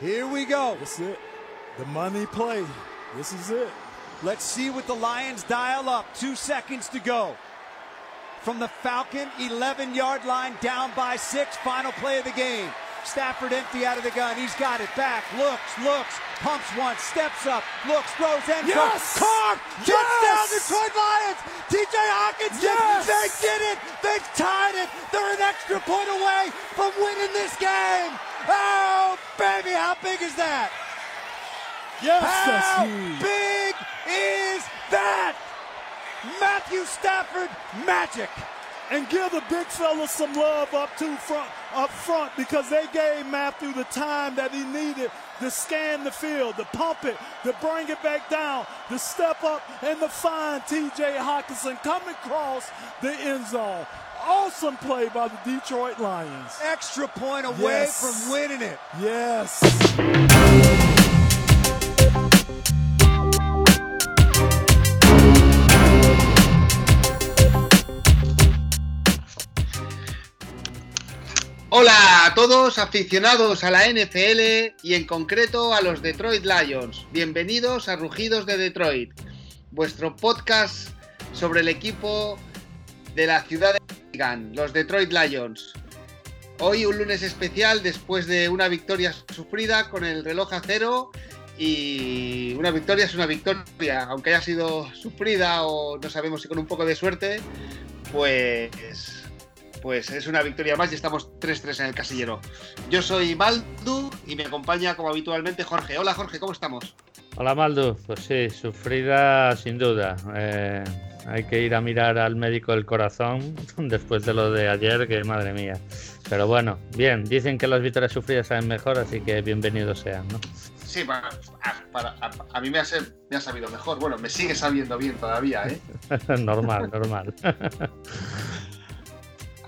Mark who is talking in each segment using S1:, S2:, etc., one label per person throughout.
S1: Here we go.
S2: This is it. The money play. This is it.
S1: Let's see what the Lions dial up. Two seconds to go. From the Falcon 11 yard line, down by six. Final play of the game. Stafford empty out of the gun. He's got it back. Looks, looks, pumps once, steps up, looks, throws end zone.
S2: Yes!
S1: Carr!
S2: Yes!
S1: Touchdown Detroit Lions! TJ Hawkinson!
S2: Yes!
S1: They did it! They've tied it! They're an extra point away from winning this game! Oh, baby, how big is that?
S2: Yes,
S1: How big is that? Matthew Stafford magic.
S2: And give the big fella some love up to front up front because they gave Matthew the time that he needed to scan the field, to pump it, to bring it back down, to step up and to find TJ Hawkinson coming across the end zone. Awesome play by the Detroit Lions.
S1: Extra point away
S2: Yes.
S1: from winning it.
S2: Yes.
S3: Hola a todos aficionados a la NFL y en concreto a los Detroit Lions. Bienvenidos a Rugidos de Detroit, vuestro podcast sobre el equipo de la ciudad de Michigan, los Detroit Lions. Hoy un lunes especial después de una victoria sufrida con el reloj a cero y una victoria es una victoria, aunque haya sido sufrida o no sabemos si con un poco de suerte, pues pues es una victoria más y estamos 3-3 en el casillero. Yo soy Maldu y me acompaña como habitualmente Jorge. Hola Jorge, ¿cómo estamos?
S4: Hola Maldu, pues sí, sufrida sin duda. Eh, hay que ir a mirar al médico del corazón después de lo de ayer, que madre mía. Pero bueno, bien, dicen que las victorias sufridas saben mejor, así que bienvenidos sean, ¿no?
S3: Sí, para, a, para- a- a mí me ha, me ha sabido mejor. Bueno, me sigue sabiendo bien todavía, ¿eh?
S4: normal, normal.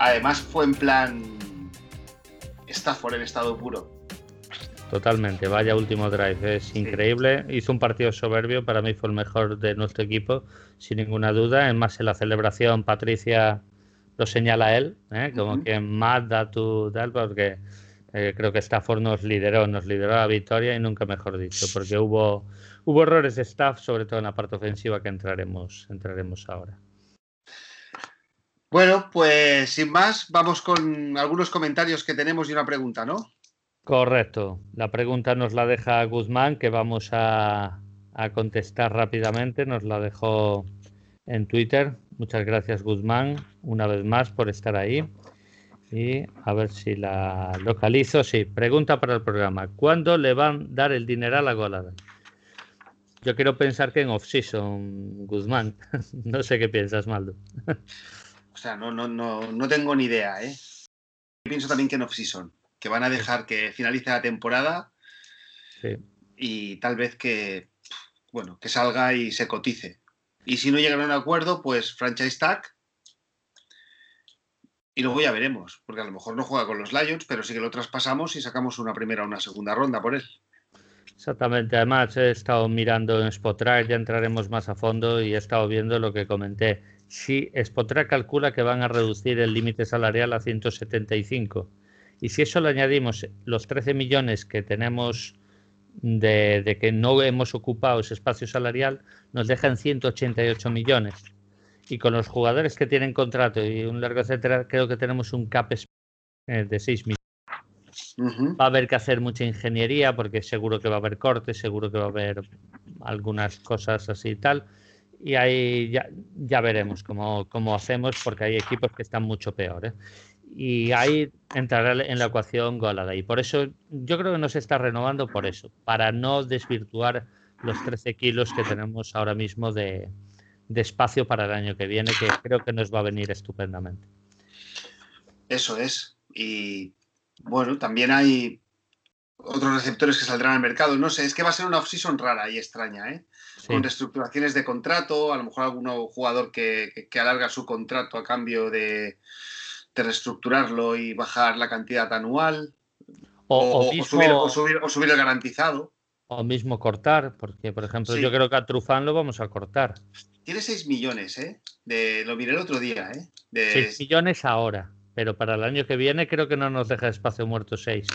S3: Además fue en plan Stafford en estado puro.
S4: Totalmente, vaya último drive, es increíble. Hizo un partido soberbio, para mí fue el mejor de nuestro equipo, sin ninguna duda. Es más, en la celebración, Patricia lo señala él, ¿eh? como que más da tu tal, porque eh, creo que Stafford nos lideró, nos lideró a la victoria y nunca mejor dicho, porque hubo, hubo errores de staff, sobre todo en la parte ofensiva, que entraremos, entraremos ahora.
S3: Bueno, pues sin más, vamos con algunos comentarios que tenemos y una pregunta, ¿no?
S4: Correcto. La pregunta nos la deja Guzmán, que vamos a, a contestar rápidamente. Nos la dejó en Twitter. Muchas gracias, Guzmán, una vez más por estar ahí. Y a ver si la localizo. Sí, pregunta para el programa. ¿Cuándo le van a dar el dineral a Golada? Yo quiero pensar que en off-season, Guzmán. No sé qué piensas, Maldo.
S3: O sea, no, no, no, no tengo ni idea, ¿eh? Pienso también que en off-season, que van a dejar que finalice la temporada
S4: Sí.
S3: y tal vez que, bueno, que salga y se cotice. Y si no llegan a un acuerdo, pues franchise tag. Y luego ya veremos, porque a lo mejor no juega con los Lions, pero sí que lo traspasamos y sacamos una primera o una segunda ronda por él.
S4: Exactamente, además he estado mirando en Spotrack, ya entraremos más a fondo y he estado viendo lo que comenté. Si Spotrack calcula que van a reducir el límite salarial a 175 y si eso le añadimos los 13 millones que tenemos de, de que no hemos ocupado ese espacio salarial, nos dejan 188 millones. Y con los jugadores que tienen contrato y un largo etcétera, creo que tenemos un cap eh, de 6 millones va a haber que hacer mucha ingeniería porque seguro que va a haber cortes, seguro que va a haber algunas cosas así y tal. Y ahí ya, ya veremos cómo, cómo hacemos porque hay equipos que están mucho peor. ¿eh? Y ahí entrará en la ecuación Golada. Y por eso yo creo que no se está renovando por eso, para no desvirtuar los 13 kilos que tenemos ahora mismo de, de espacio para el año que viene, que creo que nos va a venir estupendamente.
S3: Eso es. Y bueno, también hay otros receptores que saldrán al mercado. No sé, es que va a ser una off-season rara y extraña, ¿eh?
S4: Sí.
S3: Con reestructuraciones de contrato, a lo mejor algún jugador que, que- que alarga su contrato a cambio de, de reestructurarlo y bajar la cantidad anual.
S4: O,
S3: O,
S4: o mismo-
S3: subir, o subir- o subir el garantizado.
S4: O mismo cortar, porque por ejemplo
S3: Sí.
S4: yo creo que a Trufán lo vamos a cortar.
S3: Tiene 6 millones, ¿eh? De, lo miré el otro día, ¿eh? De,
S4: 6 millones ahora, pero para el año que viene creo que no nos deja espacio muerto 6.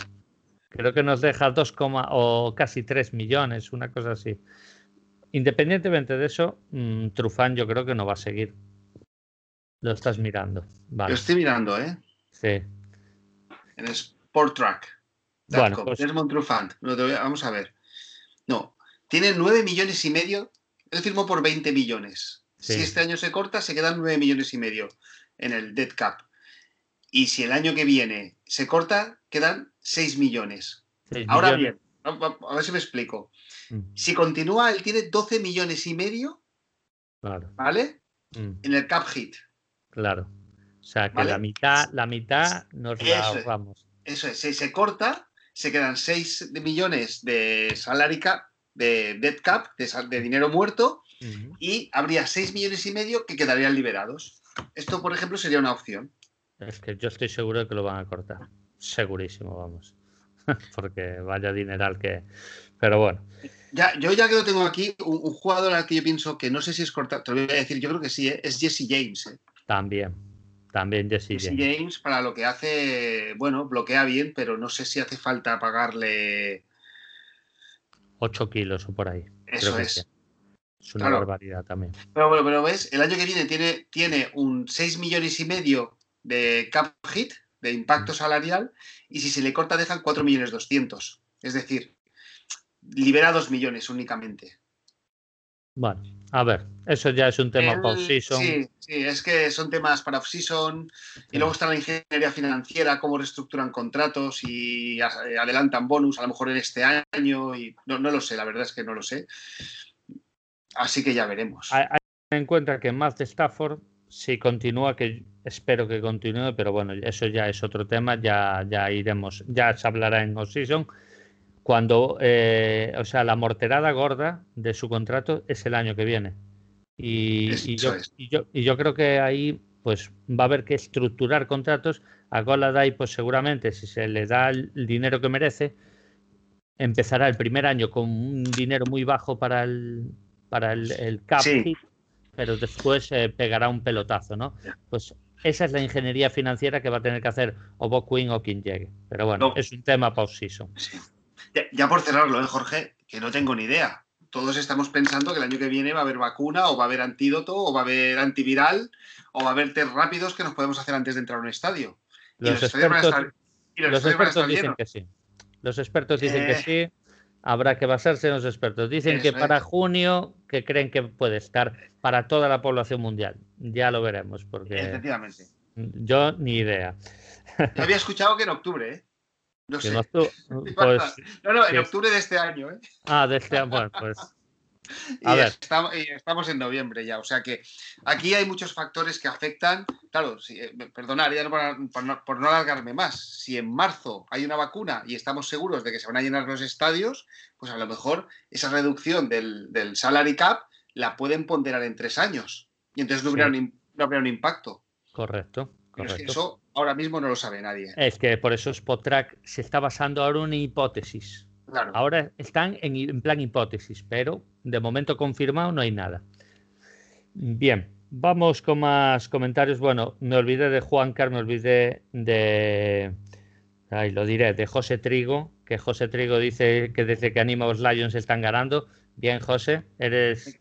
S4: Creo que nos deja 2, o casi 3 millones, una cosa así. Independientemente de eso, mm, Trufán yo creo que no va a seguir. Lo estás mirando.
S3: Lo estoy mirando, ¿eh?
S4: Sí.
S3: En Sport Track. Bueno, pues... Trufán. Vamos a ver. No, tiene 9 millones y medio. Él firmó por 20 millones. Si este año se corta, se quedan 9 millones y medio en el dead cap. Y si el año que viene se corta, quedan 6 millones. Ahora bien, a, ver si me explico. Si continúa, él tiene 12 millones y medio.
S4: Claro.
S3: ¿Vale? Mm. En el cap hit.
S4: Claro. O sea que la mitad, la mitad nos la ahorramos.
S3: Eso es, si se corta, se quedan 6 millones de salary cap, de dead cap, de, dinero muerto, y habría 6 millones y medio que quedarían liberados. Esto, por ejemplo, sería una opción.
S4: Es que yo estoy seguro de que lo van a cortar. Segurísimo, vamos. Porque vaya dineral que. Pero bueno.
S3: Ya, yo ya que lo tengo aquí, un, jugador al que yo pienso que no sé si es cortar, te lo voy a decir, yo creo que sí, ¿eh? es Jesse James. ¿eh?
S4: También, también Jesse,
S3: Jesse James. para lo que hace, bueno, bloquea bien, pero no sé si hace falta pagarle
S4: 8 kilos o por ahí.
S3: Eso es.
S4: Es una barbaridad también.
S3: Pero bueno, pero ves, el año que viene tiene, tiene un 6 millones y medio de cap hit, de impacto salarial, y si se le corta dejan 4 millones 200. Es decir, libera 2 millones únicamente.
S4: Bueno, a ver, eso ya es un tema para off-season.
S3: Sí, sí, es que son temas para off-season. Y luego está la ingeniería financiera, cómo reestructuran contratos y adelantan bonus, a lo mejor en este año. y No, no lo sé, la verdad es que no lo sé. Así que ya veremos.
S4: Hay, en cuenta que de Stafford, si continúa, que espero que continúe, pero bueno, eso ya es otro tema, ya, ya iremos, ya se hablará en off-season cuando, eh, o sea, la morterada gorda de su contrato es el año que viene. Y, yo, y, yo, creo que ahí pues va a haber que estructurar contratos. A Goladai, pues seguramente, si se le da el dinero que merece, empezará el primer año con un dinero muy bajo para el, para el, cap, pero después eh, pegará un pelotazo, ¿no? Pues esa es la ingeniería financiera que va a tener que hacer o Bob Quinn o quien llegue. Pero bueno, es un tema pausiso.
S3: Ya, por cerrarlo, ¿eh, Jorge, que no tengo ni idea. Todos estamos pensando que el año que viene va a haber vacuna, o va a haber antídoto, o va a haber antiviral, o va a haber test rápidos que nos podemos hacer antes de entrar a un estadio.
S4: Los, expertos, dicen que sí. Los expertos dicen que sí. Habrá que basarse en los expertos. Dicen que para junio, que creen que puede estar para toda la población mundial. Ya lo veremos, porque.
S3: Efectivamente.
S4: Yo ni idea.
S3: Yo había escuchado que en octubre, ¿eh? No sé.
S4: Pues,
S3: no, no, en octubre de este año. ¿eh?
S4: Ah, de este año, bueno, pues.
S3: A y, ver. Estamos, en noviembre ya, o sea que aquí hay muchos factores que afectan. Claro, si, eh, perdonad, ya por, no, por, no, alargarme más. Si en marzo hay una vacuna y estamos seguros de que se van a llenar los estadios, pues a lo mejor esa reducción del, del salary cap la pueden ponderar en tres años y entonces no, habría, un, no impacto.
S4: Correcto. Pero
S3: es que eso ahora mismo no lo sabe nadie.
S4: Es que por eso Spotrack se está basando ahora en una hipótesis. Ahora están en, plan hipótesis, pero de momento confirmado no hay nada. Bien, vamos con más comentarios. Bueno, me olvidé de Juan Carlos, me olvidé de. Ay, lo diré, de José Trigo, que José Trigo dice que desde que anima los Lions están ganando. Bien, José, eres,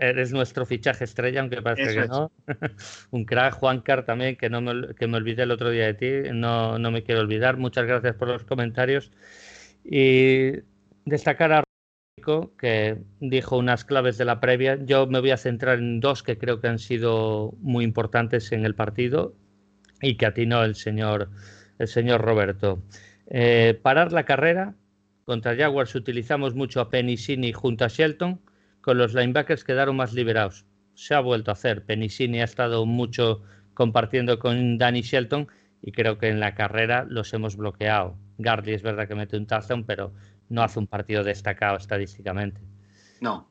S4: eres nuestro fichaje estrella, aunque parece que no. Un crack, Juan Car también, que, no me, que me olvidé el otro día de ti, no, no me quiero olvidar. Muchas gracias por los comentarios. Y destacar a Rico, que dijo unas claves de la previa. Yo me voy a centrar en dos que creo que han sido muy importantes en el partido y que atinó el señor, el señor Roberto. Eh, parar la carrera, contra Jaguars utilizamos mucho a Penicini junto a Shelton, con los linebackers quedaron más liberados. Se ha vuelto a hacer. Penicini ha estado mucho compartiendo con Danny Shelton y creo que en la carrera los hemos bloqueado. Gardley es verdad que mete un touchdown, pero no hace un partido destacado estadísticamente.
S3: No.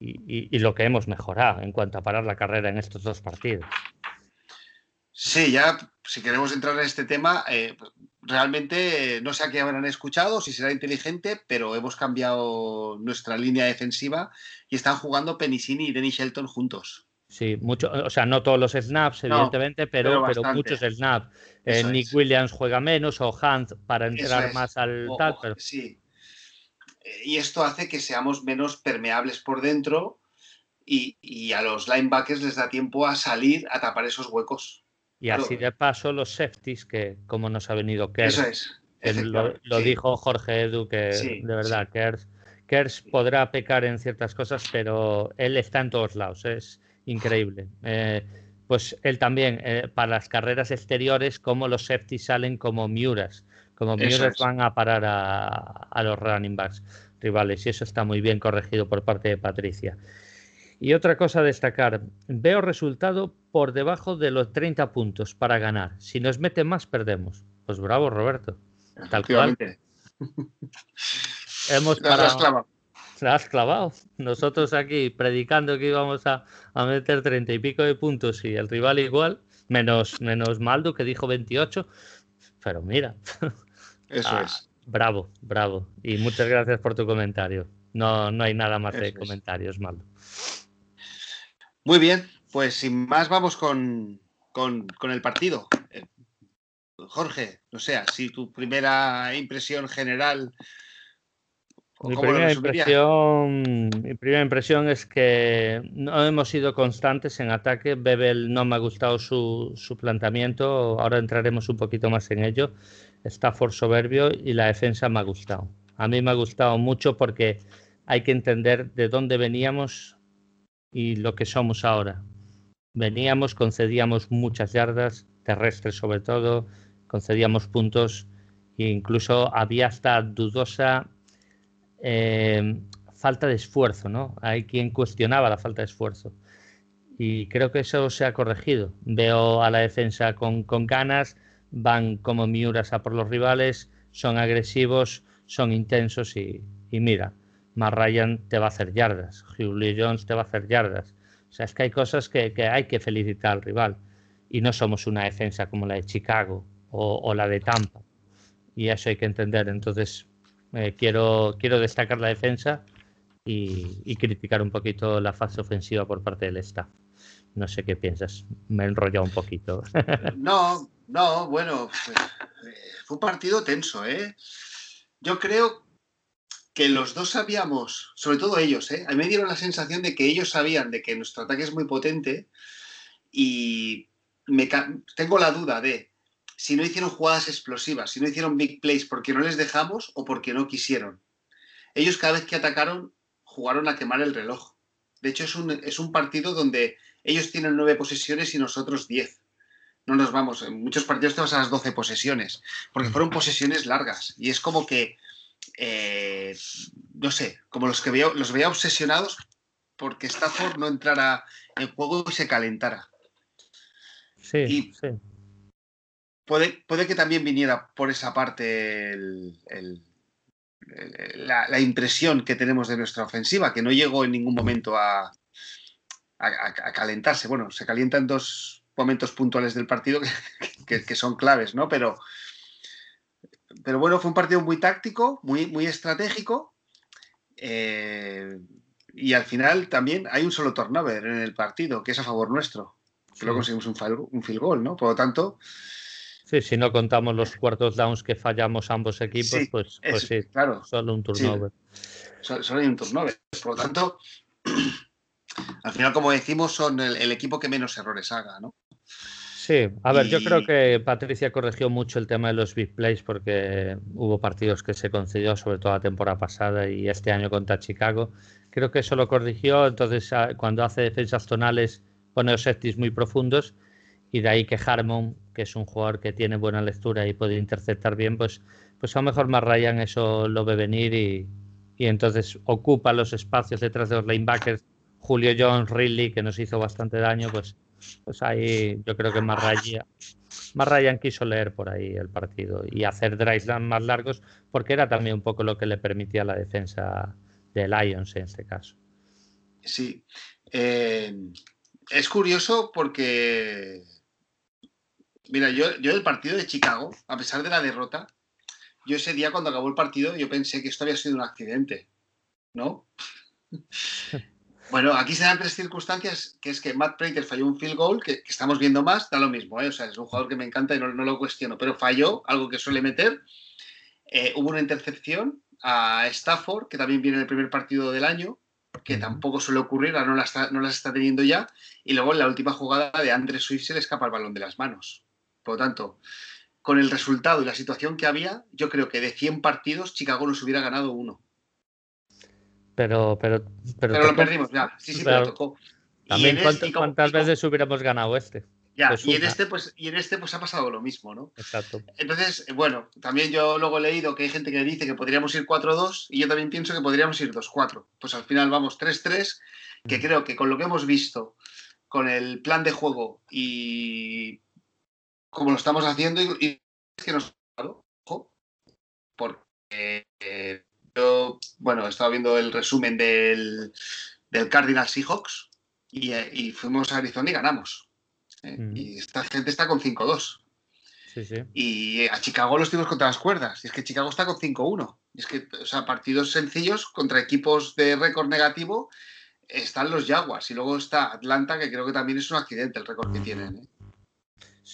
S4: Y, y, lo que hemos mejorado en cuanto a parar la carrera en estos dos partidos.
S3: Sí, ya si queremos entrar en este tema, eh, realmente no sé a qué habrán escuchado, si será inteligente, pero hemos cambiado nuestra línea defensiva y están jugando Penicini y Denny Shelton juntos.
S4: Sí, mucho, o sea, no todos los snaps, evidentemente, pero, pero, muchos snaps. Eh, Nick Williams juega menos o Hunt para entrar más al tal.
S3: Sí. Eh, y esto hace que seamos menos permeables por dentro y, a los linebackers les da tiempo a salir a tapar esos huecos.
S4: Y así de paso los safeties, que como nos ha venido
S3: Kers. Eso es.
S4: Lo, dijo Jorge Edu, que de verdad, Kers, Kers podrá pecar en ciertas cosas, pero él está en todos lados. Es, increíble. Eh, pues él también, eh, para las carreras exteriores, como los safety salen como Miuras, como Miuras van a parar a, los running backs rivales, y eso está muy bien corregido por parte de Patricia. Y otra cosa a destacar, veo resultado por debajo de los 30 puntos para ganar. Si nos mete más, perdemos. Pues bravo, Roberto. Tal cual. Hemos parado, la has clavado. Nosotros aquí predicando que íbamos a, meter treinta y pico de puntos y el rival igual, menos, menos Maldo que dijo 28. Pero mira.
S3: Eso ah, es.
S4: Bravo, bravo. Y muchas gracias por tu comentario. No, no hay nada más de comentarios, Maldo.
S3: Muy bien, pues sin más vamos con, con, con el partido. Eh, Jorge, no sé, si tu primera impresión general
S4: mi primera, impresión, mi primera impresión es que no hemos sido constantes en ataque. Bebel no me ha gustado su, su planteamiento, ahora entraremos un poquito más en ello. Está for soberbio y la defensa me ha gustado. A mí me ha gustado mucho porque hay que entender de dónde veníamos y lo que somos ahora. Veníamos, concedíamos muchas yardas, terrestres sobre todo, concedíamos puntos e incluso había hasta dudosa eh, falta de esfuerzo, ¿no? Hay quien cuestionaba la falta de esfuerzo. Y creo que eso se ha corregido. Veo a la defensa con, ganas, van como miuras a por los rivales, son agresivos, son intensos y, mira, Matt Ryan te va a hacer yardas, Julio Jones te va a hacer yardas. O sea, es que hay cosas que, hay que felicitar al rival. Y no somos una defensa como la de Chicago o la de Tampa. Y eso hay que entender. Entonces, eh, quiero, quiero destacar la defensa y, criticar un poquito la fase ofensiva por parte del staff. No sé qué piensas, me he enrollado un poquito.
S3: No, no, bueno, pues, eh, fue un partido tenso, ¿eh? Yo creo que los dos sabíamos, sobre todo ellos, ¿eh? A mí me dieron la sensación de que ellos sabían de que nuestro ataque es muy potente y me tengo la duda de si no hicieron jugadas explosivas, si no hicieron big plays porque no les dejamos o porque no quisieron. Ellos cada vez que atacaron jugaron a quemar el reloj. De hecho, es un, es un partido donde ellos tienen nueve posesiones y nosotros diez. No nos vamos, en muchos partidos te vas a las doce posesiones, porque fueron posesiones largas. Y es como que, eh, no sé, como los que los veía obsesionados porque Stafford no entrara en juego y se calentara.
S4: Sí, sí
S3: puede, puede que también viniera por esa parte la, impresión que tenemos de nuestra ofensiva, que no llegó en ningún momento a, a, calentarse. Bueno, se calientan dos momentos puntuales del partido que, son claves, ¿no? Pero, pero bueno, fue un partido muy táctico, muy, muy estratégico. Eh, y al final también hay un solo turnover en el partido, que es a favor nuestro. Que luego conseguimos un, un field goal, ¿no? Por lo tanto,
S4: Sí, si no contamos los cuartos downs que fallamos ambos equipos, pues, pues sí, claro. solo un turnover.
S3: Solo, hay un turnover. Por lo tanto, al final, como decimos, son el, equipo que menos errores haga, ¿no?
S4: Sí, a ver, yo creo que Patricia corrigió mucho el tema de los big plays porque hubo partidos que se concedió, sobre todo la temporada pasada y este año contra Chicago. Creo que eso lo corrigió, entonces ah, cuando hace defensas tonales pone los setis muy profundos y de ahí que Harmon, que es un jugador que tiene buena lectura y puede interceptar bien, pues, pues a lo mejor más Ryan eso lo ve venir y, entonces ocupa los espacios detrás de los linebackers. Julio Jones, Ridley, que nos hizo bastante daño, pues, pues ahí yo creo que más Ryan, más Ryan quiso leer por ahí el partido y hacer drives más largos, porque era también un poco lo que le permitía la defensa de Lions en este caso.
S3: Sí. Eh, es curioso porque Mira, yo, yo del partido de Chicago, a pesar de la derrota, yo ese día cuando acabó el partido, yo pensé que esto había sido un accidente, ¿no? Bueno, aquí se dan tres circunstancias, que es que Matt Prater falló un field goal, que, estamos viendo más, da lo mismo, ¿eh? o sea, es un jugador que me encanta y no, lo cuestiono, pero falló, algo que suele meter. Eh, hubo una intercepción a Stafford, que también viene en el primer partido del año, que tampoco suele ocurrir, ahora no, las está, no las está teniendo ya, y luego en la última jugada de Andre Swift se le escapa el balón de las manos. Por lo tanto, con el resultado y la situación que había, yo creo que de 100 partidos Chicago nos hubiera ganado uno.
S4: Pero, pero,
S3: pero, pero lo perdimos ya. Sí, sí, pero, tocó.
S4: También cuántas veces hubiéramos ganado este.
S3: Ya, pues y en este, pues, y en este pues ha pasado lo mismo, ¿no?
S4: Exacto.
S3: Entonces, bueno, también yo luego he leído que hay gente que dice que podríamos ir 4-2 y yo también pienso que podríamos ir 2-4. Pues al final vamos 3-3, que mm. creo que con lo que hemos visto, con el plan de juego y como lo estamos haciendo, y, es que nos ojo, porque eh, yo, bueno, he estado viendo el resumen del, del Cardinal Seahawks y, eh, y fuimos a Arizona y ganamos. ¿eh? Mm. Y esta gente está con 5-2. Y a Chicago los tuvimos contra las cuerdas. Y es que Chicago está con 5-1. Y es que, o sea, partidos sencillos contra equipos de récord negativo están los Jaguars. Y luego está Atlanta, que creo que también es un accidente el récord que tienen. ¿eh?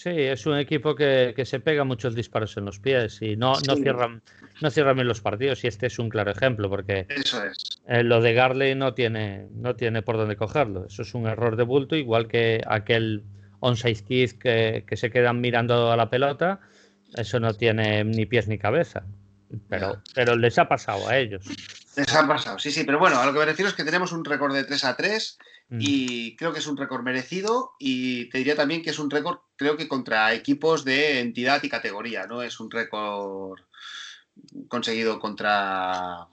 S4: Sí, es un equipo que, se pega muchos disparos en los pies y no, no, cierran, no cierran bien los partidos. Y este es un claro ejemplo, porque
S3: Eso es.
S4: Eh, lo de Garley no tiene, no tiene por dónde cogerlo. Eso es un error de bulto, igual que aquel onside kids que, que se quedan mirando a la pelota, eso no tiene ni pies ni cabeza. Pero, pero les ha pasado a ellos.
S3: Les ha pasado, sí, sí, pero bueno, a lo que me refiero es que tenemos un récord de 3 a 3 mm. y creo que es un récord merecido y te diría también que es un récord, creo que contra equipos de entidad y categoría, no es un récord conseguido contra,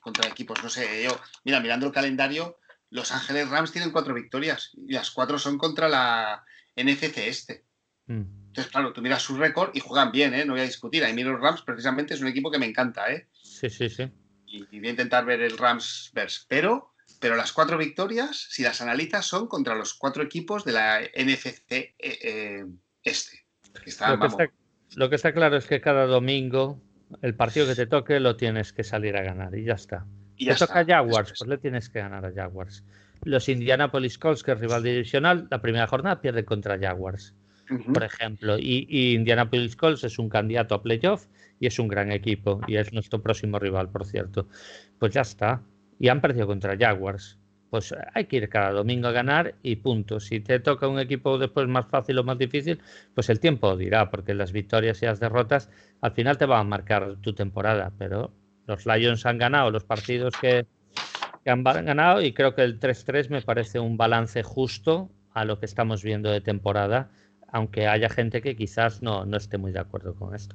S3: contra equipos, no sé, yo, mira, mirando el calendario, los Ángeles Rams tienen cuatro victorias y las cuatro son contra la NFC este. Mm. Entonces, claro, tú miras su récord y juegan bien, ¿eh? No voy a discutir. A mí los Rams precisamente es un equipo que me encanta, ¿eh?
S4: Sí, sí, sí.
S3: Y, voy a intentar ver el Rams verse. Pero, pero las cuatro victorias, si las analizas, son contra los cuatro equipos de la NFC eh, eh, este.
S4: lo que está claro es que cada domingo el partido que te toque lo tienes que salir a ganar y ya está. Y te toca Jaguars, pues le tienes que ganar a Jaguars. Los Indianapolis Colts, que es rival divisional, la primera jornada pierde contra Jaguars, por ejemplo. Y, Indianapolis Colts es un candidato a playoff y es un gran equipo y es nuestro próximo rival, por cierto. Pues ya está. Y han perdido contra Jaguars. Pues hay que ir cada domingo a ganar y punto. Si te toca un equipo después más fácil o más difícil, pues el tiempo dirá, porque las victorias y las derrotas al final te van a marcar tu temporada, pero los Lions han ganado los partidos que, han ganado y creo que el 3-3 me parece un balance justo a lo que estamos viendo de temporada, aunque haya gente que quizás no, no esté muy de acuerdo con esto.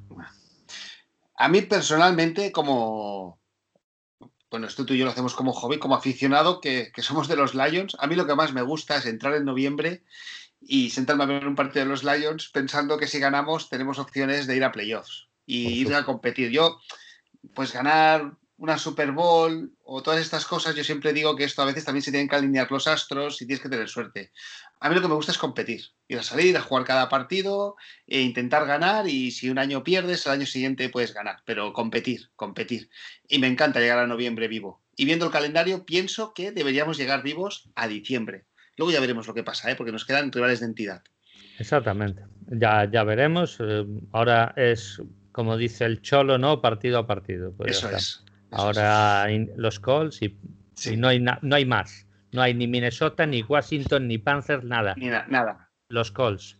S3: A mí personalmente, como, bueno, esto tú y yo lo hacemos como hobby, como aficionado que, que, somos de los Lions, a mí lo que más me gusta es entrar en noviembre y sentarme a ver un partido de los Lions pensando que si ganamos tenemos opciones de ir a playoffs y ir a competir. Yo, pues ganar una Super Bowl o todas estas cosas, yo siempre digo que esto a veces también se tienen que alinear los astros y tienes que tener suerte. A mí lo que me gusta es competir, ir a salir, a jugar cada partido e intentar ganar y si un año pierdes, el año siguiente puedes ganar, pero competir, competir. Y me encanta llegar a noviembre vivo. Y viendo el calendario, pienso que deberíamos llegar vivos a diciembre. Luego ya veremos lo que pasa, ¿eh? porque nos quedan rivales de entidad.
S4: Exactamente. Ya, ya veremos. Eh, ahora es como dice el Cholo, ¿no? Partido a partido.
S3: Pues eso es.
S4: Ahora los Colts y, no, hay no hay más. No hay ni Minnesota, ni Washington, ni Panthers, nada.
S3: Ni nada.
S4: Los Colts.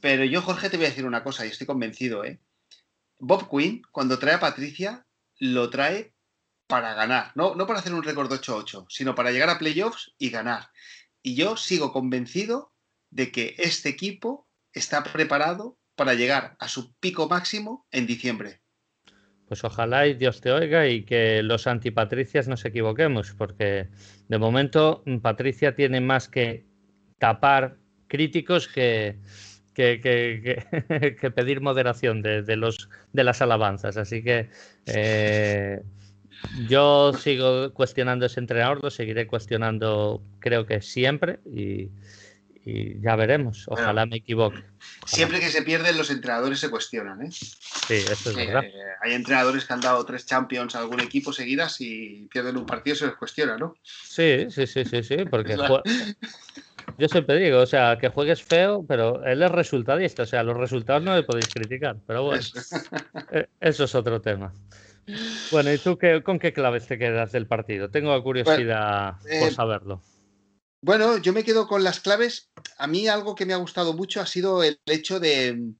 S3: Pero yo, Jorge, te voy a decir una cosa y estoy convencido, ¿eh? Bob Quinn, cuando trae a Patricia, lo trae para ganar. No, no para hacer un récord 8-8, sino para llegar a playoffs y ganar. Y yo sigo convencido de que este equipo está preparado para llegar a su pico máximo en diciembre.
S4: Pues ojalá y Dios te oiga y que los antipatricias nos equivoquemos, porque de momento mm, Patricia tiene más que tapar críticos que, que, pedir moderación de, los, de las alabanzas. Así que eh, yo sigo cuestionando ese entrenador, lo seguiré cuestionando creo que siempre y, y ya veremos. Ojalá me equivoque.
S3: Siempre que se pierden, los entrenadores se cuestionan. ¿eh?
S4: Sí, eso es verdad.
S3: hay entrenadores que han dado tres champions a algún equipo seguidas y pierden un partido, se les cuestiona, ¿no?
S4: Sí, sí, sí, sí, sí, porque yo siempre digo, o sea, que juegues feo, pero él es resultadista, o sea, los resultados no le podéis criticar, pero bueno, eh, eso es otro tema. Bueno, ¿y tú qué, con qué claves te quedas del partido? Tengo curiosidad por eh, saberlo.
S3: Bueno, yo me quedo con las claves. A mí algo que me ha gustado mucho ha sido el hecho de,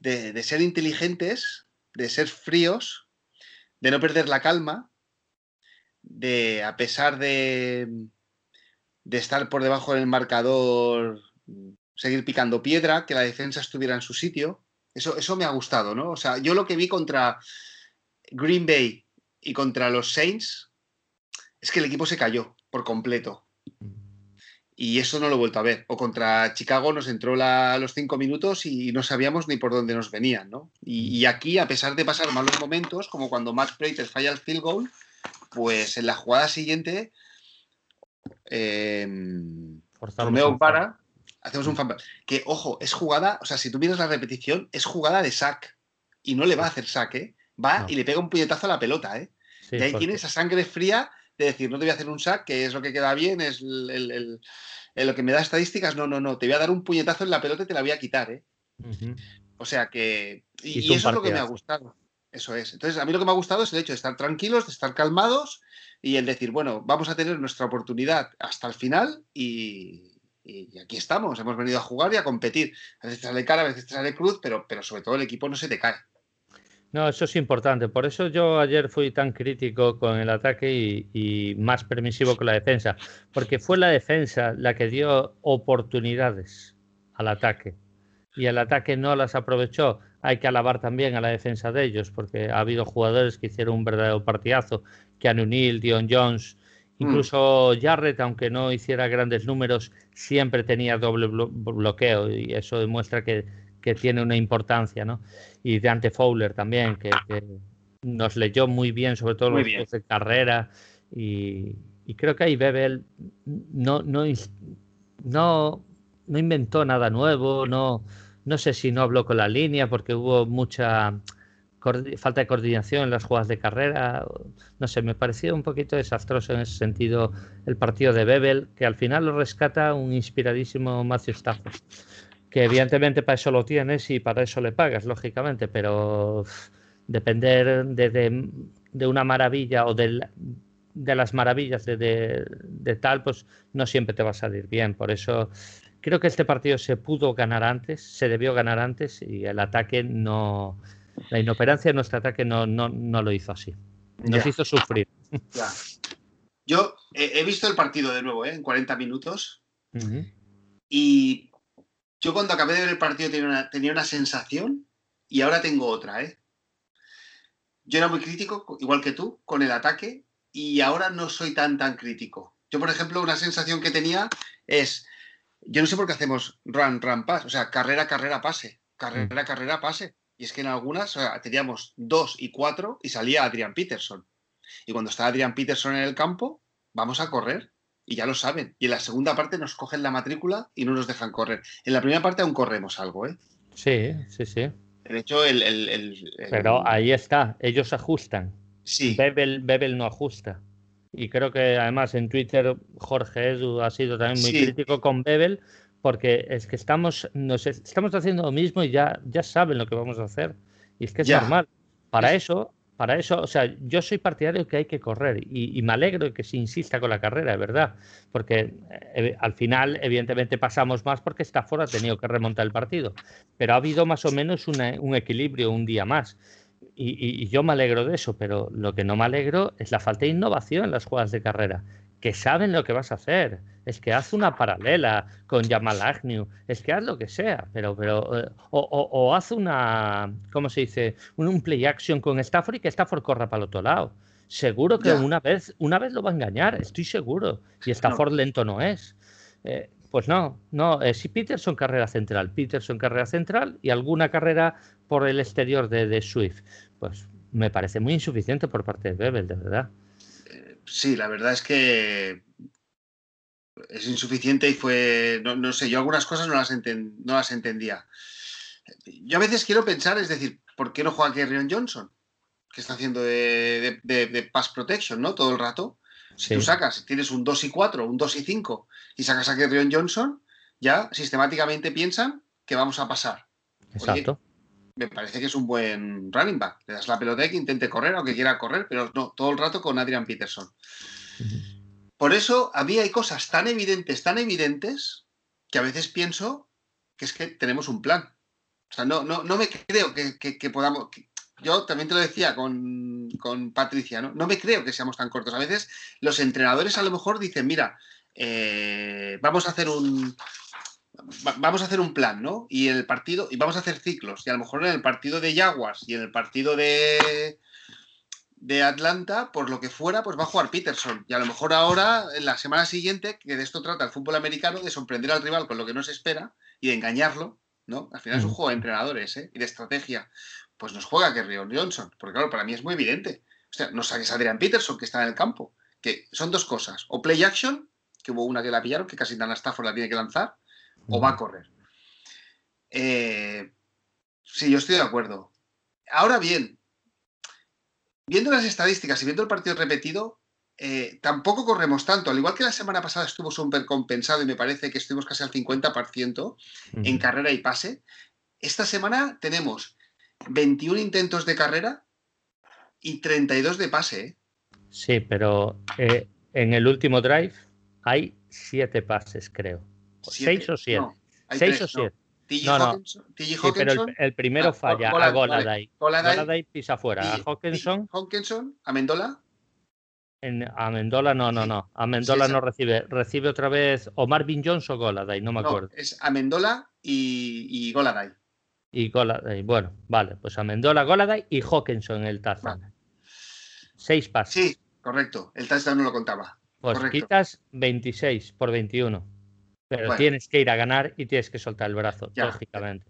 S3: de, ser inteligentes, de ser fríos, de no perder la calma, de a pesar de, de estar por debajo del marcador, seguir picando piedra, que la defensa estuviera en su sitio. Eso, eso me ha gustado, ¿no? O sea, yo lo que vi contra Green Bay y contra los Saints es que el equipo se cayó por completo y eso no lo he vuelto a ver. O contra Chicago nos entró la, los cinco minutos y no sabíamos ni por dónde nos venían, ¿no? Y, aquí, a pesar de pasar malos momentos, como cuando Max Prater falla el field goal, pues en la jugada siguiente eh, Romeo para, hacemos un fan que ojo, es jugada, o sea, si tú miras la repetición, es jugada de sack y no le va a hacer sack, ¿eh? Va y le pega un puñetazo a la pelota, ¿eh? y ahí tiene esa sangre fría de decir, no te voy a hacer un sack, que es lo que queda bien, es el, lo que me da estadísticas, no, no, no, te voy a dar un puñetazo en la pelota y te la voy a quitar, ¿eh? O sea que... Y, eso es lo que me ha gustado. Eso es. Entonces, a mí lo que me ha gustado es el hecho de estar tranquilos, de estar calmados y el decir, bueno, vamos a tener nuestra oportunidad hasta el final y, y aquí estamos. Hemos venido a jugar y a competir. A veces te sale cara, a veces te sale cruz, pero, pero sobre todo el equipo no se te cae.
S4: No, eso es importante. Por eso yo ayer fui tan crítico con el ataque y, más permisivo con la defensa, porque fue la defensa la que dio oportunidades al ataque y el ataque no las aprovechó. Hay que alabar también a la defensa de ellos, porque ha habido jugadores que hicieron un verdadero partidazo, Keanu Neal, Dion Jones, mm. incluso Jarrett, aunque no hiciera grandes números, siempre tenía doble bloqueo y eso demuestra que que tiene una importancia, ¿no? Y de Ante Fowler también, que, nos leyó muy bien, sobre todo los juegos de carrera. Y, creo que ahí Bebel no, no, no, no inventó nada nuevo, no, no sé si no habló con la línea porque hubo mucha falta de coordinación en las jugadas de carrera. No sé, me pareció un poquito desastroso en ese sentido el partido de Bebel, que al final lo rescata un inspiradísimo Matthew Stafford que evidentemente para eso lo tienes y para eso le pagas, lógicamente, pero depender de, una maravilla o de, las maravillas de, tal, pues no siempre te va a salir bien. Por eso creo que este partido se pudo ganar antes, se debió ganar antes y el ataque no, la inoperancia de nuestro ataque no, no, no lo hizo así. Nos hizo sufrir.
S3: Yo he, visto el partido de nuevo, ¿eh? en 40 minutos. Y yo cuando acabé de ver el partido tenía una, tenía una sensación y ahora tengo otra, ¿eh? Yo era muy crítico, igual que tú, con el ataque y ahora no soy tan, tan crítico. Yo, por ejemplo, una sensación que tenía es, yo no sé por qué hacemos run, run, pass, o sea, carrera, carrera, pase, carrera, carrera, pase. Y es que en algunas teníamos dos y cuatro y salía Adrian Peterson. Y cuando está Adrian Peterson en el campo, vamos a correr y ya lo saben. Y en la segunda parte nos cogen la matrícula y no nos dejan correr. En la primera parte aún corremos algo, ¿eh?
S4: Sí, sí, sí.
S3: De hecho, el,
S4: Pero ahí está, ellos ajustan.
S3: Sí.
S4: Bebel, Bebel no ajusta. Y creo que además en Twitter Jorge Edu ha sido también muy crítico con Bebel porque es que estamos, nos estamos haciendo lo mismo y ya, ya saben lo que vamos a hacer. Y es que es normal. Para eso para eso, o sea, yo soy partidario que hay que correr y, me alegro de que se insista con la carrera, de verdad, porque eh, al final, evidentemente, pasamos más porque Stafford ha tenido que remontar el partido, pero ha habido más o menos un equilibrio un día más. Y, y, yo me alegro de eso, pero lo que no me alegro es la falta de innovación en las jugadas de carrera que saben lo que vas a hacer. Es que haz una paralela con Jamal Agnew, es que haz lo que sea, pero, pero eh, o, haz una, ¿cómo se dice? Un, play action con Stafford y que Stafford corra para el otro lado. Seguro que una vez, una vez lo va a engañar, estoy seguro. Y Stafford lento no es. Eh, pues no, no, eh, si Peterson carrera central, Peterson carrera central y alguna carrera por el exterior de, de Swift, pues me parece muy insuficiente por parte de Bebel, de verdad
S3: sí, la verdad es que es insuficiente y fue, no, sé, yo algunas cosas no las, no las entendía. Yo a veces quiero pensar, es decir, ¿por qué no juega Kerryon Johnson? Que está haciendo de, pass protection, ¿no? Todo el rato. Si tú sacas, tienes un 2 y 4, un 2 y 5 y sacas a Kerryon Johnson, ya sistemáticamente piensan que vamos a pasar.
S4: Exacto.
S3: Me parece que es un buen running back. Le das la pelota y que intente correr, aunque quiera correr, pero no, todo el rato con Adrian Peterson. Por eso a mí hay cosas tan evidentes, tan evidentes, que a veces pienso que es que tenemos un plan. O sea, no, no, no me creo que, podamos. yo también te lo decía con, Patricia, ¿no? no me creo que seamos tan cortos. A veces los entrenadores a lo mejor dicen, mira, eh, vamos a hacer un. Vamos a hacer un plan, ¿no? Y en el partido, y vamos a hacer ciclos. Y a lo mejor en el partido de Jaguars y en el partido de, de Atlanta, por lo que fuera, pues va a jugar Peterson. Y a lo mejor ahora, en la semana siguiente, que de esto trata el fútbol americano, de sorprender al rival con lo que no se espera y de engañarlo, ¿no? Al final es un juego de entrenadores ¿eh? y de estrategia. Pues nos juega Kerryon Johnson, porque claro, para mí es muy evidente. O sea, no saques a Adrian Peterson, que está en el campo. Que son dos cosas. O play action, que hubo una que la pillaron, que casi Dan Stafford la tiene que lanzar, o va a correr. Eh, sí, yo estoy de acuerdo. Ahora bien, viendo las estadísticas y viendo el partido repetido, eh, tampoco corremos tanto. Al igual que la semana pasada estuvo súper compensado y me parece que estuvimos casi al 50% en carrera y pase, esta semana tenemos 21 intentos de carrera y 32 de pase. ¿eh?
S4: Sí, pero eh, en el último drive hay 7 pases, creo. 6 o 7. 6 o 7.
S3: TJ Hawkinson,
S4: pero el, primero ah, falla a Goladay. Goladay pisa fuera. A Hawkinson.
S3: Hawkinson, a Mendola.
S4: En, a Mendola no, no, no. A Mendola no recibe. Recibe otra vez o Marvin Jones o Goladay, no me acuerdo.
S3: Es a Mendola y, y Goladay.
S4: Y Goladay. Bueno, vale. Pues a Mendola, Goladay y Hawkinson el touchdown. Seis pases.
S3: Sí, correcto. El touchdown no lo contaba.
S4: Pues quitas 26 por 21. Pero tienes que ir a ganar y tienes que soltar el brazo, lógicamente.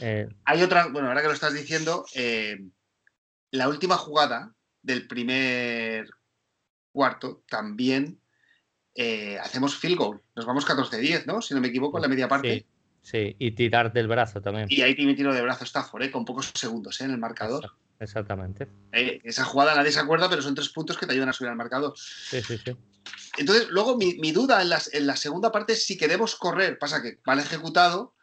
S3: Eh, Hay otra, bueno, ahora que lo estás diciendo, eh, la última jugada del primer cuarto también eh, hacemos field goal. Nos vamos 14-10, ¿no? Si no me equivoco, en la media parte.
S4: Sí, y tirar del brazo también.
S3: Y ahí tiene tiro de brazo Stafford, ¿eh? con pocos segundos en el marcador.
S4: Exactamente.
S3: esa jugada nadie se acuerda, pero son tres puntos que te ayudan a subir al marcador.
S4: Sí, sí, sí.
S3: Entonces, luego mi, duda en, en, la segunda parte es si queremos correr, pasa que mal ejecutado,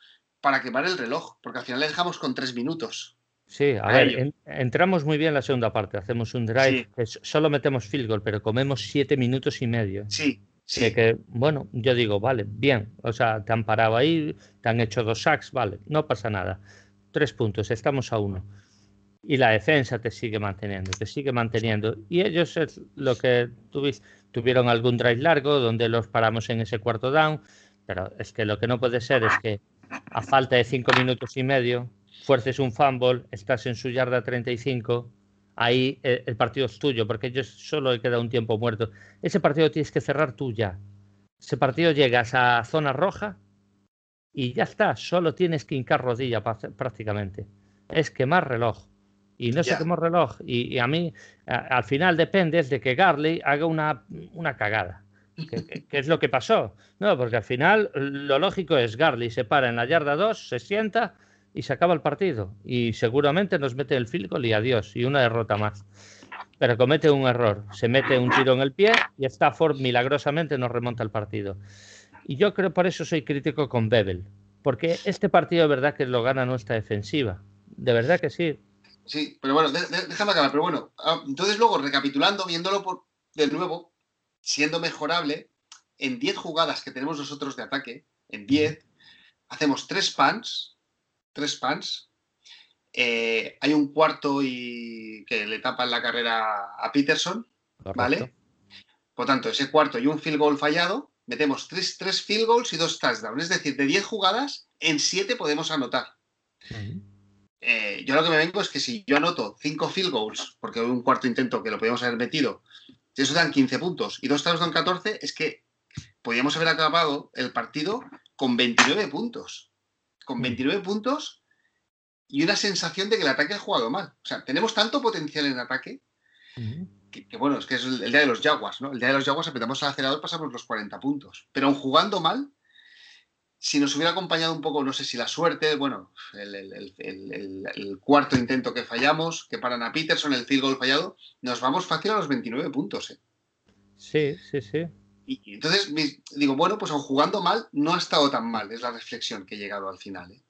S3: para quemar el reloj, porque al final le dejamos con tres minutos.
S4: Sí, a, ver, entramos muy bien en la segunda parte, hacemos un drive, solo metemos field goal, pero comemos siete minutos y medio.
S3: Sí, sí.
S4: Que, bueno, yo digo, vale, bien, o sea, te han parado ahí, te han hecho dos sacks, vale, no pasa nada. Tres puntos, estamos a uno. Y la defensa te sigue manteniendo, te sigue manteniendo. Y ellos es lo que tuviste tuvieron algún drive largo donde los paramos en ese cuarto down, pero es que lo que no puede ser es que a falta de cinco minutos y medio fuerces un fumble, estás en su yarda 35, ahí eh, el partido es tuyo, porque ellos solo queda un tiempo muerto. Ese partido tienes que cerrar tú ya. Ese partido llegas a zona roja y ya está, solo tienes que hincar rodilla prácticamente. Es quemar reloj y no sé qué reloj. Y, a mí, al final depende de que Garley haga una, una cagada. ¿Qué es lo que pasó? No, porque al final lo lógico es Garley se para en la yarda 2, se sienta y se acaba el partido. Y seguramente nos mete el field y adiós, y una derrota más. Pero comete un error, se mete un tiro en el pie y Stafford milagrosamente nos remonta el partido. Y yo creo por eso soy crítico con Bebel, porque este partido de verdad que lo gana nuestra defensiva. De verdad que sí.
S3: Sí, pero bueno, déjame acabar. Pero bueno, ah, entonces luego recapitulando, viéndolo por, de nuevo, siendo mejorable, en 10 jugadas que tenemos nosotros de ataque, en 10, hacemos 3 pans, 3 pans. Eh, hay un cuarto y que le tapan la carrera a Peterson, ¿vale? Por tanto, ese cuarto y un field goal fallado, metemos 3, field goals y 2 touchdowns. Es decir, de 10 jugadas, en 7 podemos anotar. Eh, yo lo que me vengo es que si yo anoto 5 field goals, porque hay un cuarto intento que lo podíamos haber metido, si eso dan 15 puntos y dos touchdowns 14, es que podíamos haber acabado el partido con 29 puntos. Con 29 mm. puntos y una sensación de que el ataque ha jugado mal. O sea, tenemos tanto potencial en ataque que, bueno, es que es el, día de los Jaguars, ¿no? El día de los Jaguars apretamos el acelerador, pasamos los 40 puntos. Pero aun jugando mal, si nos hubiera acompañado un poco, no sé si la suerte, bueno, el, cuarto intento que fallamos, que paran a Peterson, el field goal fallado, nos vamos fácil a los 29 puntos. ¿eh?
S4: Sí, sí, sí.
S3: Y, entonces digo, bueno, pues aun jugando mal, no ha estado tan mal, es la reflexión que he llegado al final. ¿eh?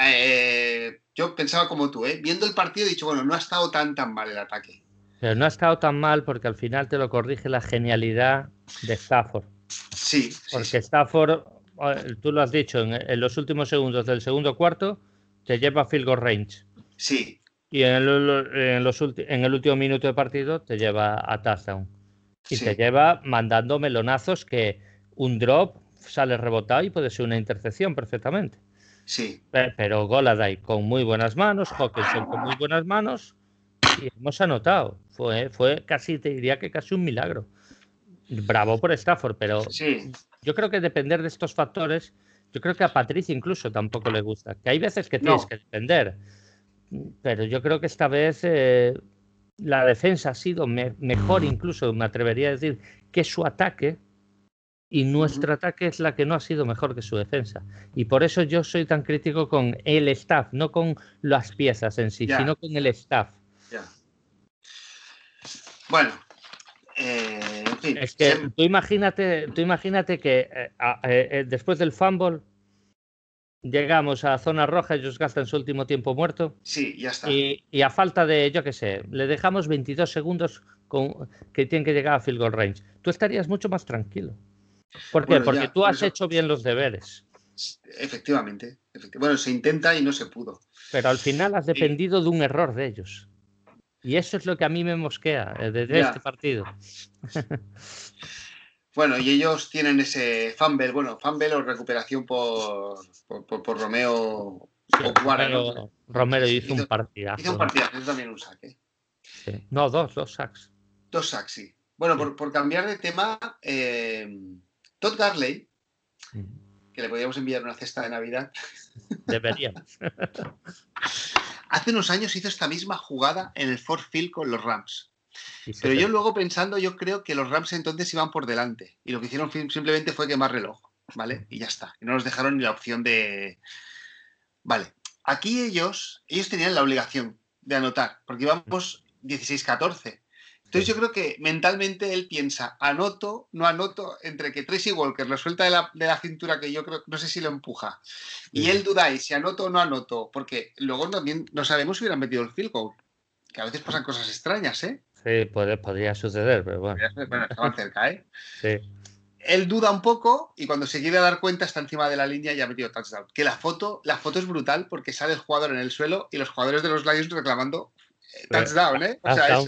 S3: Eh, yo pensaba como tú, ¿eh? viendo el partido he dicho, bueno, no ha estado tan tan mal el ataque.
S4: Pero no ha estado tan mal porque al final te lo corrige la genialidad de Stafford.
S3: Sí.
S4: Porque Stafford, tú lo has dicho, en, los últimos segundos del segundo cuarto te lleva a field goal range.
S3: Sí.
S4: Y en el, los en el último minuto de partido te lleva a touchdown. Y te lleva mandando melonazos que un drop sale rebotado y puede ser una intercepción perfectamente.
S3: Sí.
S4: Pero Goladay con muy buenas manos, Hawkinson con muy buenas manos y hemos anotado. Fue, fue casi, te diría que casi un milagro. Bravo por Stafford, pero yo creo que depender de estos factores, yo creo que a Patricia incluso tampoco le gusta. Que hay veces que tienes que depender, pero yo creo que esta vez eh, la defensa ha sido mejor, incluso me atrevería a decir, que su ataque y nuestro ataque es la que no ha sido mejor que su defensa. Y por eso yo soy tan crítico con el staff, no con las piezas en sí, sino con el staff.
S3: Bueno, eh, en fin.
S4: Es que tú imagínate, tú imagínate que eh, eh, después del fumble llegamos a zona roja, ellos gastan su último tiempo muerto.
S3: Sí, ya está.
S4: Y, a falta de, yo qué sé, le dejamos 22 segundos con, que tienen que llegar a field goal range. Tú estarías mucho más tranquilo. ¿Por qué? Porque tú has hecho bien los deberes.
S3: Efectivamente, Bueno, se intenta y no se pudo.
S4: Pero al final has dependido de un error de ellos. Y eso es lo que a mí me mosquea eh, desde este partido.
S3: bueno, y ellos tienen ese fumble, bueno, fumble o recuperación por, por, Romeo
S4: Romero, Romero hizo, un partidazo.
S3: Hizo un partidazo, hizo también un saque.
S4: No, dos, dos sacks.
S3: Dos sacks, sí. Bueno, por, cambiar de tema, eh, Todd Garley, que le podríamos enviar una cesta de Navidad.
S4: Deberíamos.
S3: Hace unos años hizo esta misma jugada en el Ford Field con los Rams. Pero yo luego pensando, yo creo que los Rams entonces iban por delante. Y lo que hicieron simplemente fue quemar reloj. ¿Vale? Y ya está. Y no nos dejaron ni la opción de. Vale. Aquí ellos, ellos tenían la obligación de anotar, porque íbamos 16-14. Entonces yo creo que mentalmente él piensa, anoto, no anoto, entre que Tracy Walker lo suelta de la, cintura que yo creo, no sé si lo empuja, y él duda y si anoto o no anoto, porque luego también no sabemos si hubieran metido el field goal, que a veces pasan cosas extrañas, ¿eh?
S4: Sí, podría suceder, pero bueno.
S3: Bueno, estaban cerca, ¿eh?
S4: Sí.
S3: Él duda un poco y cuando se quiere dar cuenta está encima de la línea y ha metido touchdown. Que la foto, la foto es brutal porque sale el jugador en el suelo y los jugadores de los Lions reclamando touchdown, ¿eh? O sea,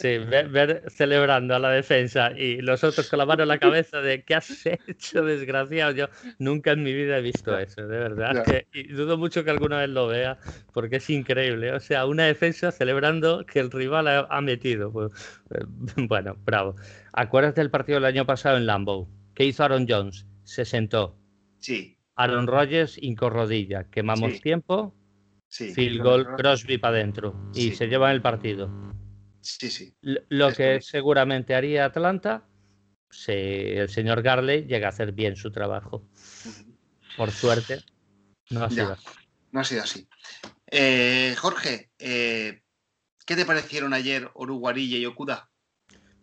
S4: Sí, ver, celebrando a la defensa y los otros con la mano en la cabeza de ¿qué has hecho, desgraciado? Yo nunca en mi vida he visto eso, de verdad. y dudo mucho que alguna vez lo vea porque es increíble. O sea, una defensa celebrando que el rival ha, metido. Pues, eh, bueno, bravo. Acuérdate del partido del año pasado en Lambeau. ¿Qué hizo Aaron Jones? Se sentó.
S3: Sí.
S4: Aaron Rodgers incorrodilla. Quemamos tiempo Sí, Field goal, Crosby para adentro. Y se lleva el partido.
S3: Sí, sí.
S4: Lo que seguramente haría Atlanta, si el señor Garley llega a hacer bien su trabajo. Por suerte, no ha sido así.
S3: No ha sido así. Eh, Jorge, eh, ¿qué te parecieron ayer Oruguarilla y Okuda?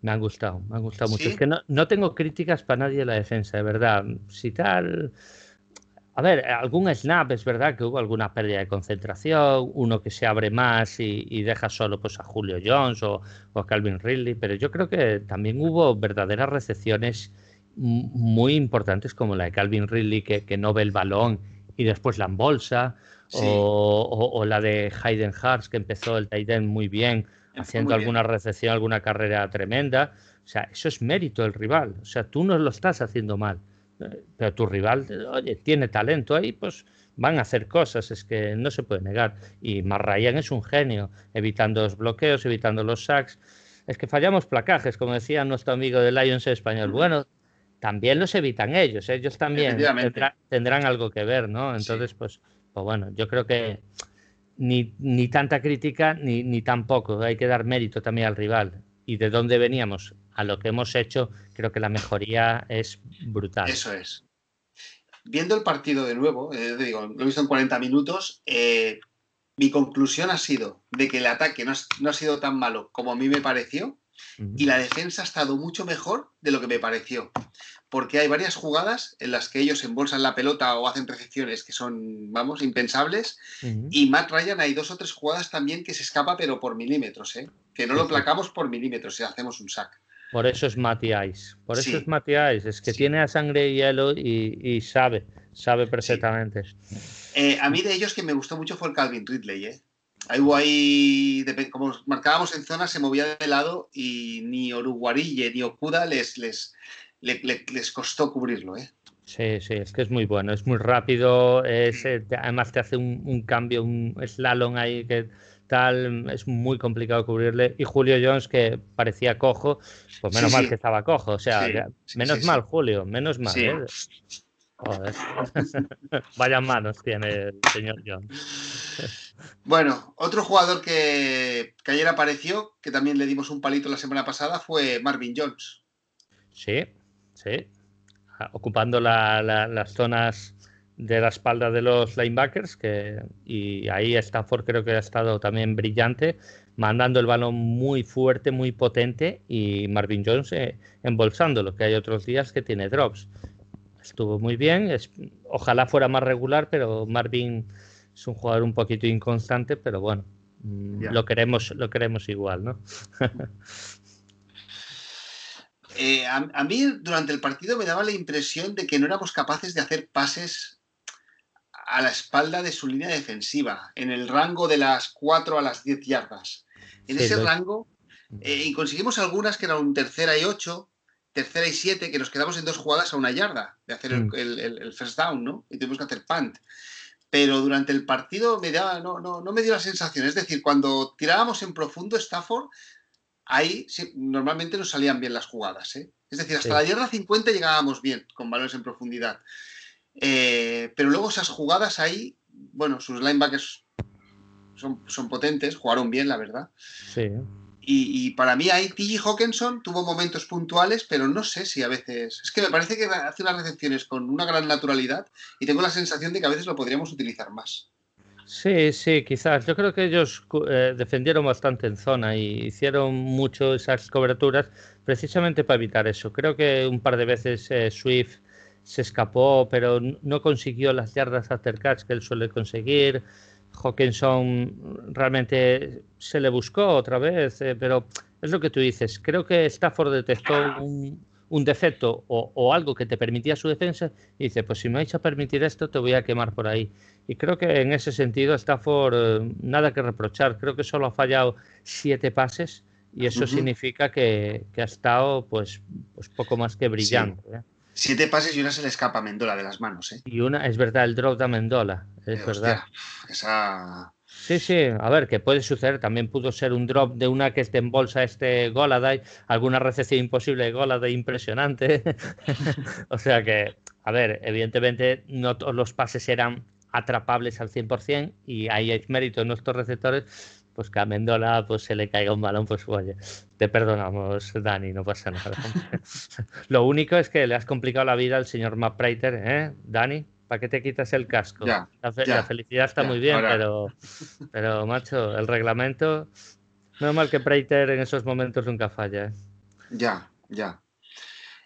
S4: Me han gustado, me han gustado mucho. Es que no, no tengo críticas para nadie en la defensa, de verdad. Si tal a ver, algún snap es verdad que hubo alguna pérdida de concentración, uno que se abre más y, deja solo pues, a Julio Jones o, a Calvin Ridley, pero yo creo que también hubo verdaderas recepciones muy importantes como la de Calvin Ridley que, no ve el balón y después la embolsa, o, la de Hayden Hurst que empezó el tight end muy bien, haciendo alguna recepción, alguna carrera tremenda. O sea, eso es mérito del rival. O sea, tú no lo estás haciendo mal pero tu rival, oye, tiene talento ahí, pues van a hacer cosas, es que no se puede negar. Y Marrayan es un genio, evitando los bloqueos, evitando los sacks. Es que fallamos placajes, como decía nuestro amigo de Lions español. Bueno, también los evitan ellos, ellos también tendrán algo que ver, ¿no? Entonces, pues, pues bueno, yo creo que ni, ni tanta crítica ni, ni tampoco, hay que dar mérito también al rival. Y de dónde veníamos a lo que hemos hecho, creo que la mejoría es brutal.
S3: Eso es. Viendo el partido de nuevo, eh, digo, lo he visto en 40 minutos, eh, mi conclusión ha sido de que el ataque no, no ha sido tan malo como a mí me pareció y la defensa ha estado mucho mejor de lo que me pareció porque hay varias jugadas en las que ellos embolsan la pelota o hacen recepciones que son, vamos, impensables. Y Matt Ryan hay dos o tres jugadas también que se escapa, pero por milímetros, ¿eh? Que no lo placamos por milímetros si hacemos un sack.
S4: Por eso es Matty Ice. Por eso es Matty Ice. Es que tiene a sangre y hielo y, sabe, sabe perfectamente.
S3: Eh, a mí de ellos que me gustó mucho fue el Calvin Ridley, ¿eh? Ahí, como marcábamos en zona, se movía de lado y ni Oruguarille ni Okuda les, les, les costó cubrirlo, ¿eh?
S4: Sí, sí, es que es muy bueno, es muy rápido, es, eh, además te hace un, cambio, un slalom ahí que tal, es muy complicado cubrirle. Y Julio Jones, que parecía cojo, pues menos mal que estaba cojo, o sea, menos mal, Julio, menos mal. ¿eh? Joder. Vaya manos tiene el señor Jones.
S3: Bueno, otro jugador que, que ayer apareció, que también le dimos un palito la semana pasada, fue Marvin Jones.
S4: Sí, Sí, ocupando las zonas de la espalda de los linebackers que, y ahí Stafford creo que ha estado también brillante, mandando el balón muy fuerte, muy potente y Marvin Jones eh, embolsándolo, que hay otros días que tiene drops. Estuvo muy bien, ojalá fuera más regular, pero Marvin es un jugador un poquito inconstante, pero bueno, mm, lo queremos, lo queremos igual, ¿no?
S3: Eh, a, mí durante el partido me daba la impresión de que no éramos capaces de hacer pases a la espalda de su línea defensiva, en el rango de las 4 a las 10 yardas. En ese rango, eh, y conseguimos algunas que eran un tercera y 8, tercera y 7, que nos quedamos en dos jugadas a una yarda de hacer mm. el, first down, ¿no? Y tuvimos que hacer punt. Pero durante el partido me daba, no, no, no me dio la sensación. Es decir, cuando tirábamos en profundo, Stafford ahí normalmente nos salían bien las jugadas. ¿eh? Es decir, hasta la yarda 50 llegábamos bien con balones en profundidad. Eh, pero luego esas jugadas ahí, bueno, sus linebackers son, son potentes, jugaron bien, la verdad.
S4: Sí.
S3: Y, para mí ahí T.J. Hawkinson tuvo momentos puntuales, pero no sé si a veces... Es que me parece que hace unas recepciones con una gran naturalidad y tengo la sensación de que a veces lo podríamos utilizar más.
S4: Sí, sí, quizás. Yo creo que ellos eh, defendieron bastante en zona y hicieron mucho esas coberturas precisamente para evitar eso. Creo que un par de veces eh, Swift se escapó, pero no consiguió las yardas after catch que él suele conseguir. Hawkinson realmente se le buscó otra vez, eh, pero es lo que tú dices. Creo que Stafford detectó un, un defecto o, algo que te permitía su defensa y dice, pues si me vais a permitir esto, te voy a quemar por ahí. Y creo que en ese sentido Stafford eh, nada que reprochar. Creo que solo ha fallado siete pases y eso significa que, ha estado pues, pues poco más que brillante. ¿eh?
S3: Siete pases y una se le escapa a Mendola de las manos. ¿eh?
S4: Y una, es verdad, el drop de Mendola. Es verdad.
S3: esa
S4: Sí, sí, a ver, que puede suceder. También pudo ser un drop de una que esté en bolsa este Goladay, alguna recepción imposible de Goladay impresionante. o sea que, a ver, evidentemente no todos los pases eran atrapables al 100% y ahí hay mérito en nuestros receptores, pues que a Mendola pues, se le caiga un balón, pues oye, te perdonamos, Dani, no pasa nada. Lo único es que le has complicado la vida al señor Matt Prater, ¿eh, Dani? ¿Para qué te quitas el casco? la, felicidad está muy bien, pero, pero, macho, el reglamento. No es mal que Preiter en esos momentos nunca falla. ¿eh?
S3: Ya, ya.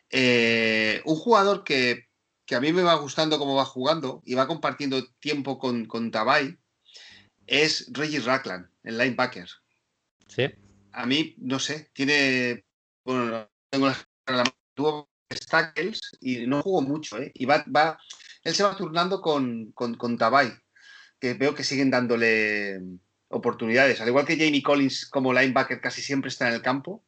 S3: Eh, un jugador que, a mí me va gustando cómo va jugando y va compartiendo tiempo con, con Tabay es Regis Rackland, el linebacker.
S4: Sí.
S3: A mí, no sé, tiene. Bueno, tengo la. Tuvo tackles y no jugó mucho, ¿eh? Y va, va él se va turnando con, con, Tabay, que veo que siguen dándole oportunidades. Al igual que Jamie Collins como linebacker casi siempre está en el campo,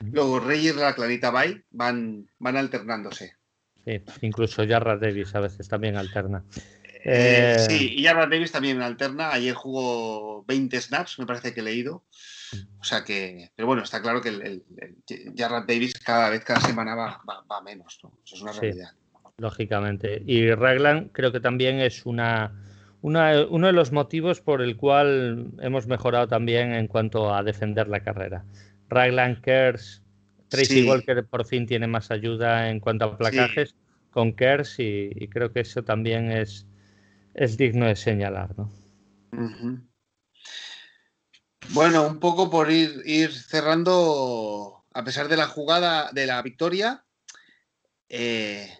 S3: luego Reyes, Raclan y Tabay van, van alternándose.
S4: Sí, incluso Jarrah Davis a veces también alterna.
S3: Eh, eh, sí, y Jarrah Davis también alterna. Ayer jugó 20 snaps, me parece que he leído. O sea que, pero bueno, está claro que el, Davis cada vez, cada semana va, va, menos, ¿no? Eso es una realidad
S4: lógicamente. Y Raglan creo que también es una, uno de los motivos por el cual hemos mejorado también en cuanto a defender la carrera. Raglan Kers, Tracy Walker por fin tiene más ayuda en cuanto a placajes con Kers y, creo que eso también es, es digno de señalar. ¿no?
S3: Bueno, un poco por ir, ir cerrando, a pesar de la jugada de la victoria, eh,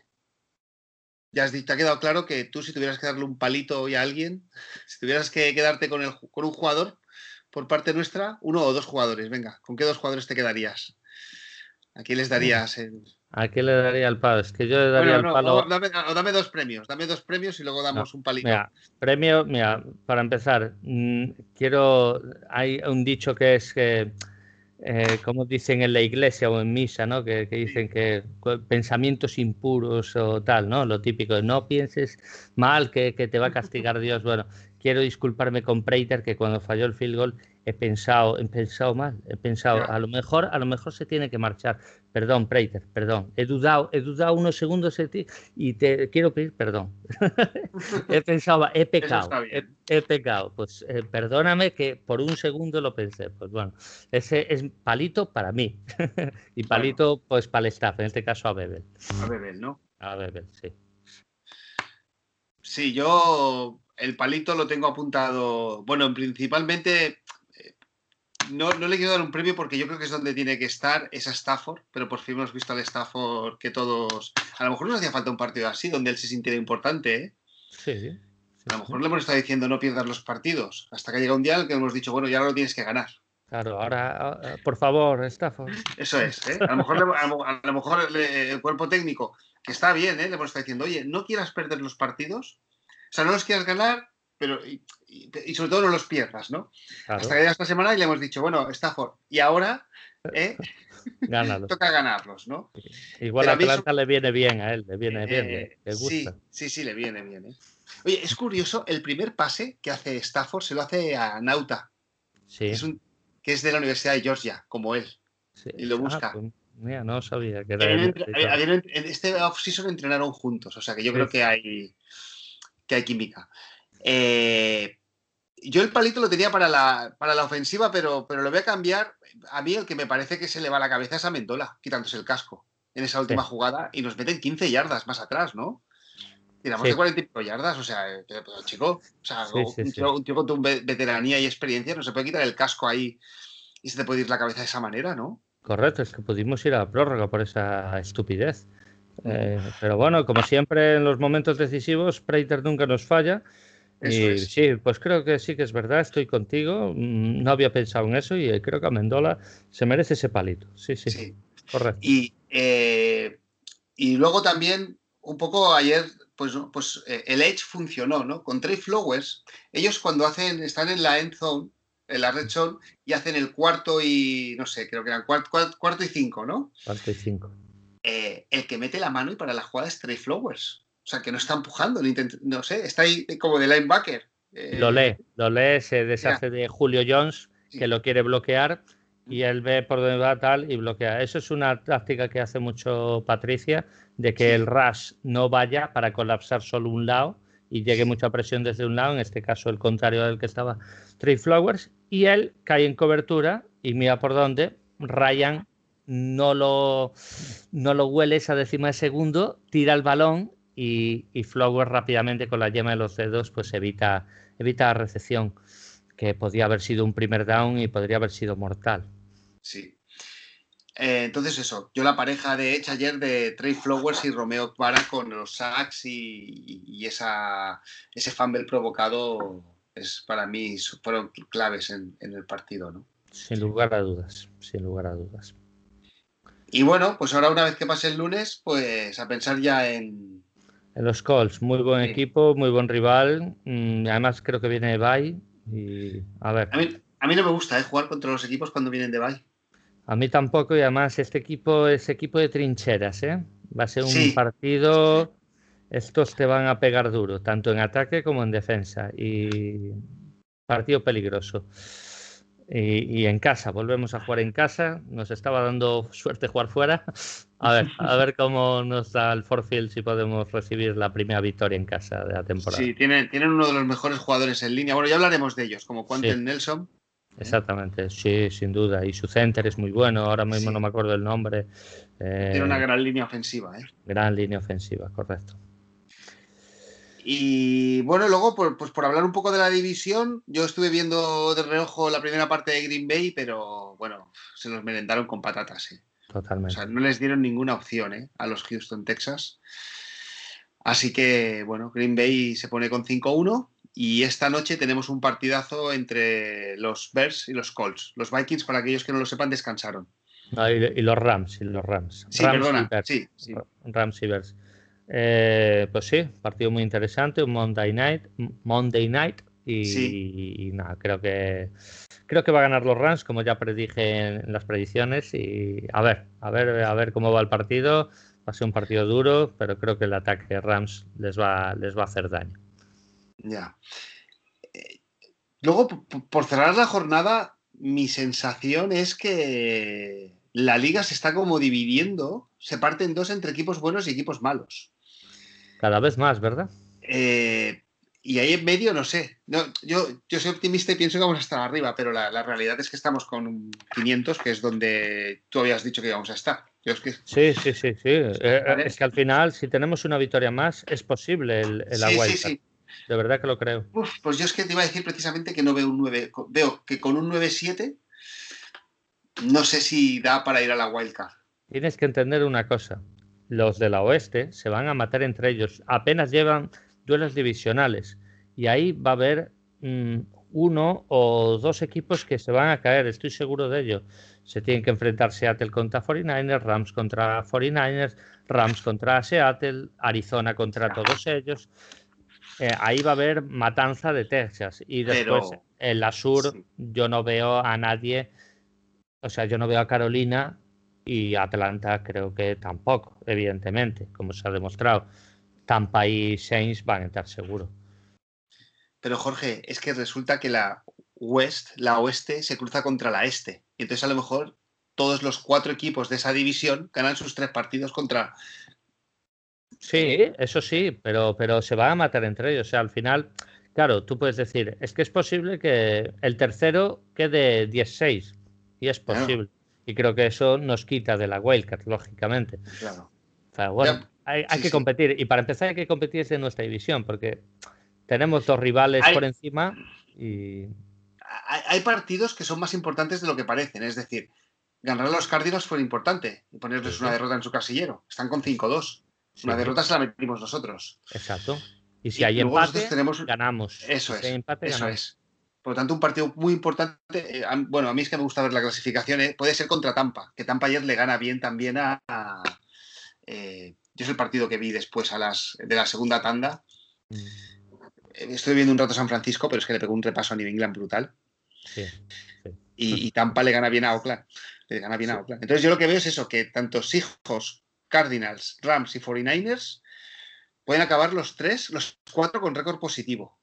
S3: ya te ha quedado claro que tú si tuvieras que darle un palito hoy a alguien, si tuvieras que quedarte con, el, con un jugador por parte nuestra, uno o dos jugadores, venga, ¿con qué dos jugadores te quedarías? ¿A quién les darías el...
S4: ¿A quién le daría el palo? Es que yo le daría el palo.
S3: dame, dos premios, dame dos premios y luego damos un palito.
S4: Mira, premio, mira, para empezar, mm, quiero. Hay un dicho que es que. Eh, como dicen en la iglesia o en misa, ¿no? Que, dicen que pensamientos impuros o tal, ¿no? Lo típico, no pienses mal que, que te va a castigar Dios. Bueno, quiero disculparme con Preiter que cuando falló el field goal he pensado, he pensado mal, he pensado, a lo mejor, a lo mejor se tiene que marchar. Perdón, Preiter, perdón. He dudado, he dudado unos segundos de ti y te quiero pedir perdón. he pensado, he pecado, he, pecado. Pues eh, perdóname que por un segundo lo pensé. Pues bueno, ese es palito para mí y palito pues para el staff, en este caso a Bebel.
S3: A Bebel, ¿no?
S4: A Bebel, sí.
S3: Sí, yo el palito lo tengo apuntado, bueno, principalmente no, le quiero dar un premio porque yo creo que es donde tiene que estar, esa Stafford, pero por fin hemos visto al Stafford que todos. A lo mejor nos hacía falta un partido así, donde él se sintiera importante, ¿eh?
S4: Sí,
S3: A lo mejor le hemos estado diciendo no pierdas los partidos, hasta que llega un día en el que hemos dicho, bueno, ya lo tienes que ganar.
S4: Claro, ahora, ah, por favor, Stafford.
S3: Eso es, ¿eh? A lo mejor, a lo mejor el cuerpo técnico, que está bien, ¿eh? Le hemos estado diciendo, oye, no quieras perder los partidos, o sea, no los quieras ganar, pero y, sobre todo no los pierdas, ¿no? Hasta que llega esta semana y le hemos dicho, bueno, Stafford, y ahora ¿eh? toca ganarlos, ¿no?
S4: Igual a Atlanta le viene bien a él, le viene bien, eh, le, gusta.
S3: Sí, sí, le viene bien. ¿eh? Oye, es curioso, el primer pase que hace Stafford se lo hace a Nauta,
S4: sí.
S3: que es de la Universidad de Georgia, como él, y lo ah, busca.
S4: Pues, mira, no sabía que era.
S3: En, en, este off-season entrenaron juntos, o sea que yo creo que hay, que hay química. Eh, yo el palito lo tenía para la, para la ofensiva, pero, pero lo voy a cambiar. A mí el que me parece que se le va la cabeza es a Mendola, quitándose el casco en esa última jugada y nos meten 15 yardas más atrás, ¿no? Tiramos de 45 yardas, o sea, eh, chico, o sea, un, tío, con tu veteranía y experiencia no se puede quitar el casco ahí y se te puede ir la cabeza de esa manera, ¿no?
S4: Correcto, es que pudimos ir a la prórroga por esa estupidez. Eh, pero bueno, como siempre en los momentos decisivos, Prater nunca nos falla Sí, pues creo que sí que es verdad, estoy contigo. Mm, no había pensado en eso y creo que Amendola se merece ese palito. Sí, sí. Correcto.
S3: Y, eh, y luego también, un poco ayer, pues, pues eh, el Edge funcionó, ¿no? Con Trey Flowers, ellos cuando hacen, están en la end zone, en la red zone, y hacen el cuarto y, no sé, creo que eran cuarto, cuarto y cinco, ¿no?
S4: Cuarto y cinco.
S3: Eh, el que mete la mano y para la jugada es Trey Flowers. O sea, que no está empujando, no sé, está ahí como de linebacker.
S4: Eh, lo lee, lo lee, se deshace de Julio Jones, que lo quiere bloquear, y él ve por dónde va tal y bloquea. Eso es una táctica que hace mucho Patricia, de que el rush no vaya para colapsar solo un lado y llegue mucha presión desde un lado, en este caso el contrario del que estaba Trey Flowers, y él cae en cobertura y mira por dónde. Ryan no lo, no lo huele esa décima de segundo, tira el balón y, y Flowers rápidamente con la yema de los dedos pues evita, evita la recepción, que podría haber sido un primer down y podría haber sido mortal.
S3: Sí. Eh, entonces eso, yo la pareja de hecha ayer de Trey Flowers y Romeo Para con los sacks y, esa, ese fumble provocado es para mí fueron claves en, en el partido, ¿no?
S4: Sin lugar a dudas, sin lugar a dudas.
S3: Y bueno, pues ahora una vez que pase el lunes, pues a pensar ya en
S4: los Colts, muy buen equipo, muy buen rival. Mm, además, creo que viene de Bay. Y a ver.
S3: A mí, no me gusta ¿eh? jugar contra los equipos cuando vienen de Bay.
S4: A mí tampoco, y además, este equipo es equipo de trincheras. ¿eh? Va a ser un partido. Estos te van a pegar duro, tanto en ataque como en defensa. Y partido peligroso. Y, en casa, volvemos a jugar en casa. Nos estaba dando suerte jugar fuera. A ver, a ver cómo nos da el Forfield si podemos recibir la primera victoria en casa de la temporada.
S3: Sí, tienen, tienen uno de los mejores jugadores en línea. Bueno, ya hablaremos de ellos, como Quentin Nelson.
S4: Exactamente, sí, sin duda. Y su center es muy bueno, ahora mismo
S3: Sí.
S4: no me acuerdo el nombre. Eh,
S3: Tiene una gran línea ofensiva, ¿eh?
S4: gran línea ofensiva, correcto.
S3: Y bueno, luego, por, pues por hablar un poco de la división, yo estuve viendo de reojo la primera parte de Green Bay, pero bueno, se los merendaron con patatas. ¿eh? O
S4: Totalmente.
S3: sea, no les dieron ninguna opción ¿eh? a los Houston Texas. Así que, bueno, Green Bay se pone con 5-1 y esta noche tenemos un partidazo entre los Bears y los Colts. Los Vikings, para aquellos que no lo sepan, descansaron.
S4: No, y, y los Rams, y los Rams.
S3: Sí,
S4: Rams y
S3: perdona.
S4: Bears.
S3: Sí, sí.
S4: Rams y Bears. Eh, pues sí, partido muy interesante, un Monday Night, Monday Night y,
S3: Sí.
S4: y nada, creo que creo que va a ganar los Rams, como ya predije en, en las predicciones y a ver, a ver, a ver cómo va el partido. Va a ser un partido duro, pero creo que el ataque de Rams les va, les va a hacer daño.
S3: Ya. Eh, Luego, por cerrar la jornada, mi sensación es que la liga se está como dividiendo, se parte en dos entre equipos buenos y equipos malos.
S4: Cada vez más, ¿verdad?
S3: Eh, y ahí en medio, no sé. No, yo, yo soy optimista y pienso que vamos a estar arriba, pero la, la realidad es que estamos con un 500, que es donde tú habías dicho que íbamos a estar. Yo es que,
S4: Sí, sí, sí, sí. Eh,
S3: Vale.
S4: es que al final, si tenemos una victoria más, es posible el, el
S3: sí, sí.
S4: De verdad que lo creo.
S3: Uf, pues yo es que te iba a decir precisamente que no veo un 9. co- Veo que con un 9-7 no sé si da para ir a la wildcard.
S4: Tienes que entender una cosa. Los de la oeste se van a matar entre ellos. Apenas llevan duelos divisionales. Y ahí va a haber mm, uno o dos equipos que se van a caer. Estoy seguro de ello. Se tienen que enfrentar Seattle contra 49ers, Rams contra 49ers, Rams contra Seattle, Arizona contra todos ellos. Eh, ahí va a haber matanza de Texas. Y después
S3: Pero-
S4: en la sur
S3: Sí.
S4: yo no veo a nadie. O sea, yo no veo a Carolina y Atlanta creo que tampoco, evidentemente, como se ha demostrado. Tampa y Saints van a estar seguro.
S3: Pero Jorge, es que resulta que la West, la oeste, se cruza contra la este. Y entonces a lo mejor todos los cuatro equipos de esa división ganan sus tres partidos contra.
S4: Sí, eso sí, pero, pero se van a matar entre ellos. O sea, al final, claro, tú puedes decir, es que es posible que el tercero quede 16. Y es
S3: Claro.
S4: posible. Y creo que eso nos quita de la wildcard, lógicamente.
S3: Claro.
S4: O sea, bueno,
S3: Ya,
S4: hay, hay
S3: sí,
S4: que
S3: sí.
S4: competir. Y para empezar hay que competir desde nuestra división, porque tenemos dos rivales
S3: Hay-
S4: por encima y
S3: Hay, partidos que son más importantes de lo que parecen. Es decir, ganar a los Cardinals fue importante y ponerles
S4: Sí,
S3: una derrota en su casillero. Están con 5-2. Una derrota se la metimos nosotros.
S4: Exacto. Y si
S3: Y
S4: hay empate,
S3: tenemos-
S4: ganamos.
S3: Eso
S4: Si
S3: es.
S4: empate,
S3: Eso
S4: ganamos.
S3: es. Por lo tanto, un partido muy importante. eh, bueno, a mí es que me gusta ver la clasificación. eh, Puede ser contra Tampa, que Tampa ayer le gana bien también a. a, eh, yo es el partido que vi después a las, de la segunda tanda.
S4: Mm,
S3: Estoy viendo un rato San Francisco, pero es que le pegó un repaso a New England brutal.
S4: Sí.
S3: Y, y Tampa le gana bien a Oakland. Le gana bien a Oakland. Entonces, yo lo que veo es eso: que tanto Seahawks, Cardinals, Rams y 49ers pueden acabar los tres, los cuatro con récord positivo.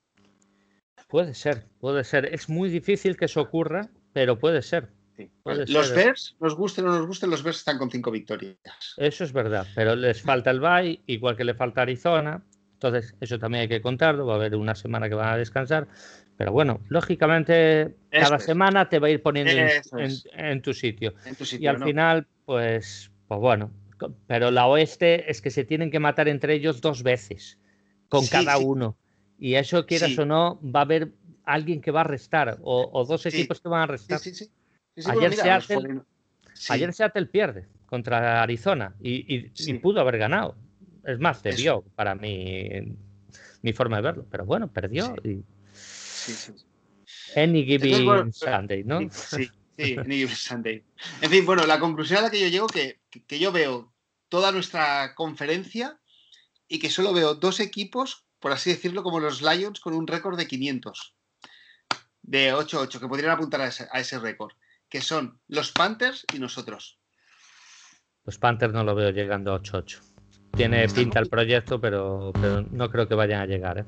S4: Puede ser, puede ser. Es muy difícil que eso ocurra, pero puede ser.
S3: Sí. Los
S4: ser.
S3: Bears, nos gusten o no nos gusten, los Bears están con cinco victorias.
S4: Eso es verdad, pero les falta el bye, igual que le falta Arizona. Entonces, eso también hay que contarlo. Va a haber una semana que van a descansar. Pero bueno, lógicamente, cada
S3: es.
S4: semana te va a ir poniendo en, en- en tu sitio.
S3: En tu
S4: Y al
S3: ¿no?
S4: final, pues, pues bueno. Pero la oeste es que se tienen que matar entre ellos dos veces, con
S3: Sí,
S4: cada
S3: sí.
S4: uno. Y eso, quieras o no, va a haber alguien que va a restar, o, o dos equipos que van a restar.
S3: sí, sí. Sí, sí,
S4: Ayer
S3: mira,
S4: Seattle-
S3: 49 sí,
S4: Ayer Seattle pierde contra Arizona y, y- pudo haber ganado. Es más,
S3: Eso.
S4: debió para mí, mi forma de verlo. Pero bueno, perdió. Y
S3: sí, sí.
S4: any given
S3: bueno,
S4: Sunday, ¿no?
S3: Sí, sí, Any Given Sunday. En fin, bueno, la conclusión a la que yo llego que, que- yo veo toda nuestra conferencia y que solo veo dos equipos, por así decirlo, como los Lions, con un récord de 500. De 8-8, que podrían apuntar a ese, a ese récord. Que son los Panthers y nosotros.
S4: Los Panthers no lo veo llegando a 8-8. Tiene pinta el proyecto, pero, pero no creo que vayan a llegar. ¿eh?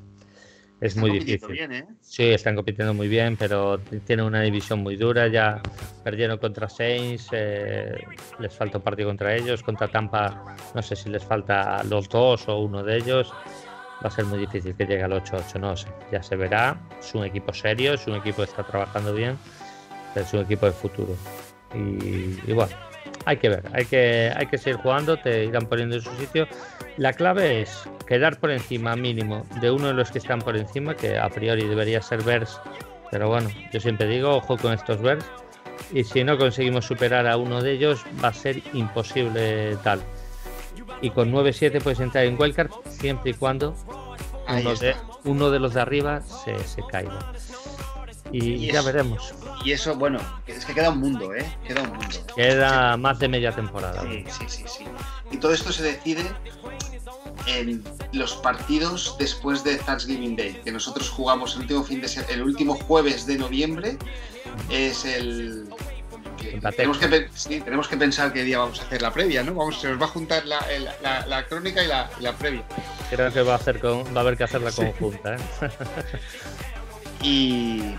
S4: Es
S3: Están
S4: muy difícil.
S3: bien, ¿eh?
S4: Sí, están compitiendo muy bien, pero tienen una división muy dura. Ya perdieron contra Saints, eh, les falta un partido contra ellos. Contra Tampa, no sé si les falta los dos o uno de ellos. Va a ser muy difícil que llegue al 8-8, no sé. Ya se verá. Es un equipo serio, es un equipo que está trabajando bien. Es un equipo de futuro. Y, y bueno, hay que ver, hay que, hay que seguir jugando, te irán poniendo en su sitio. La clave es quedar por encima mínimo de uno de los que están por encima, que a priori debería ser Vers, pero bueno, yo siempre digo, ojo con estos Vers, y si no conseguimos superar a uno de ellos, va a ser imposible tal. Y con 9-7 puedes entrar en Wildcard siempre y cuando uno de, uno de, los de arriba se, se caiga. Y,
S3: Y
S4: ya
S3: eso-
S4: veremos.
S3: Y eso, bueno, es que queda un mundo, ¿eh? Queda un mundo.
S4: Queda más de media temporada.
S3: Sí, sí, sí, sí. Y todo esto se decide en los partidos después de Thanksgiving Day, que nosotros jugamos el último fin de el último jueves de noviembre es el que tenemos que, sí, tenemos que pensar qué día vamos a hacer la previa, ¿no? Vamos, se nos va a juntar la, el- la- la crónica y la, la previa.
S4: Creo que va a, hacer con, va a haber que hacer la
S3: Sí.
S4: conjunta. ¿eh?
S3: Y,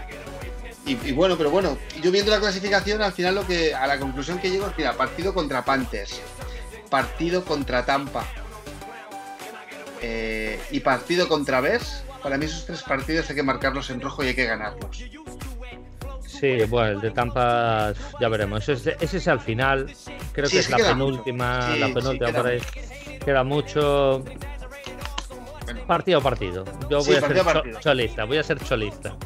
S3: y, y bueno, pero bueno, yo viendo la clasificación, al final lo que a la conclusión que llego es mira, partido contra Panthers, partido contra Tampa eh, y partido contra Bears. Para mí esos tres partidos hay que marcarlos en rojo y hay que ganarlos.
S4: Sí, bueno, el de Tampa ya veremos. Ese, ese es al final. Creo
S3: Sí,
S4: que
S3: es
S4: la penúltima.
S3: mucho. Sí,
S4: la penúltima por ahí. Queda mucho.
S3: Bueno,
S4: Partido a partido. Yo
S3: Sí,
S4: voy a
S3: partido
S4: ser
S3: a
S4: cho-
S3: partido.
S4: cholista, voy a ser cholista.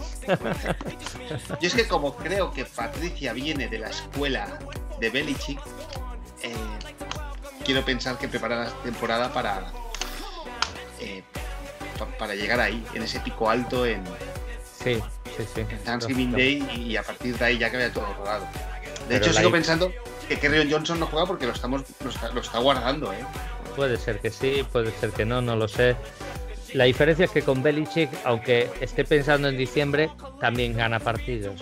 S3: yo es que como creo que Patricia viene de la escuela de Belichick, eh, quiero pensar que prepara la temporada para, eh, pa- para llegar ahí, en ese pico alto en,
S4: Sí, sí, sí.
S3: en Thanksgiving Day y a partir de ahí ya que vaya todo rodado. De
S4: Pero
S3: hecho, sigo
S4: i-
S3: pensando que Kerryon Johnson no juega porque lo estamos lo está, lo está guardando, ¿eh?
S4: Puede ser que sí, puede ser que no, no lo sé. La diferencia es que con Belichick, aunque esté pensando en diciembre, también gana partidos.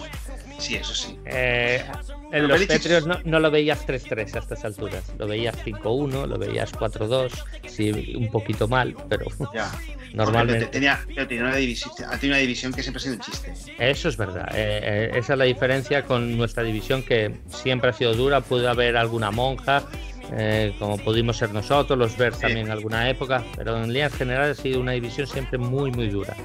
S3: Sí, eso sí.
S4: Eh, en
S3: Pero
S4: los
S3: Belichick-
S4: Patriots no, no lo veías 3-3 a estas alturas. Lo veías 5-1, lo veías 4-2, sí, un poquito mal, pero
S3: Ya.
S4: normalmente.
S3: Porque Tenía, pero tenía una división, ha tenido una división que siempre ha sido un chiste.
S4: Eso es verdad. eh, eh, esa es la diferencia con nuestra división que siempre ha sido dura. Puede haber alguna monja, eh, como pudimos ser nosotros, los Bears
S3: Sí.
S4: también en alguna época, pero en líneas generales ha sido una división siempre muy, muy dura.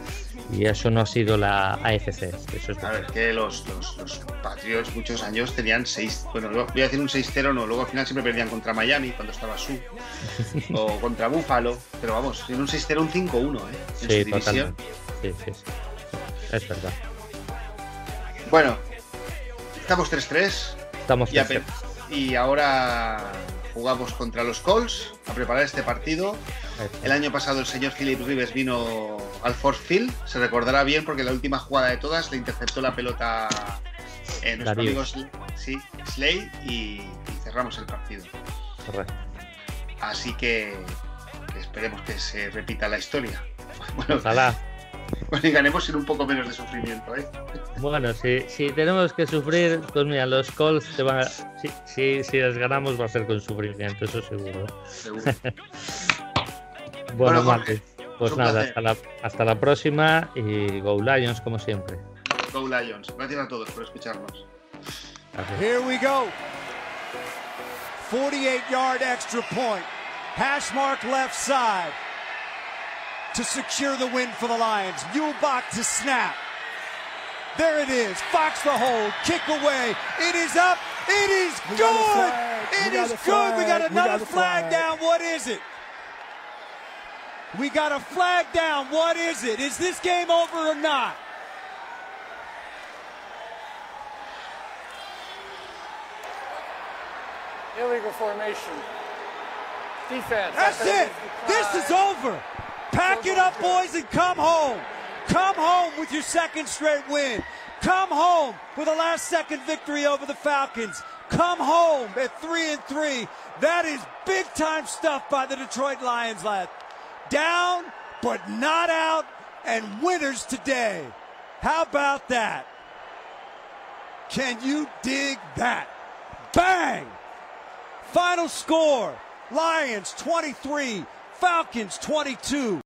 S4: Y eso no ha sido la AFC. Eso es
S3: A
S4: verdad.
S3: ver, que los, los, los Patriots muchos años tenían seis. Bueno, luego- voy a decir un 6-0, no. Luego al final siempre perdían contra Miami cuando estaba Su. o contra Buffalo. Pero vamos, en un 6-0, un 5-1, ¿eh? En su
S4: Sí,
S3: división.
S4: Sí, sí, sí. Es verdad.
S3: Bueno, estamos 3-3.
S4: Estamos
S3: Y,
S4: cerca.
S3: ape- y ahora jugamos contra los Colts a preparar este partido. El año pasado el señor Philip Rivers vino al Force Field, se recordará bien porque la última jugada de todas le interceptó la pelota en nuestro amigo sí, Slay y, y cerramos el partido.
S4: Correcto.
S3: Así que, que esperemos que se repita la historia. Bueno,
S4: Ojalá.
S3: Bueno, y ganemos sin un poco menos de sufrimiento, ¿eh?
S4: Bueno, si, si tenemos que sufrir, pues mira, los Colts te van a- si, si, si les ganamos va a ser con sufrimiento, eso seguro.
S3: Seguro.
S4: Bueno,
S3: Bueno,
S4: Martín, pues nada,
S3: placer.
S4: hasta la, hasta la próxima y Go Lions como siempre.
S3: Go Lions. Gracias a todos por escucharnos.
S4: Gracias.
S1: Here we go. 48 yard extra point. Hash mark left side to secure the win for the Lions. Muehlbach to snap. There it is. Fox the hold. Kick away. It is up. It is
S2: We
S1: good.
S2: got a flag. We
S1: It
S2: got
S1: is
S2: a
S1: good. We got
S2: flag. We
S1: another
S2: got
S1: flag
S2: flag.
S1: down. What is it? We got a flag down. What is it? Is this game over or not?
S5: Illegal formation. Defense.
S1: That's it. This is over. Pack it up, boys, and come home. Come home with your second straight win. Come home with a last second victory over the Falcons. Come home at three and three. That is big time stuff by the Detroit Lions, lad. Down, but not out, and winners today. How about that? Can you dig that? Bang! Final score Lions 23, Falcons 22.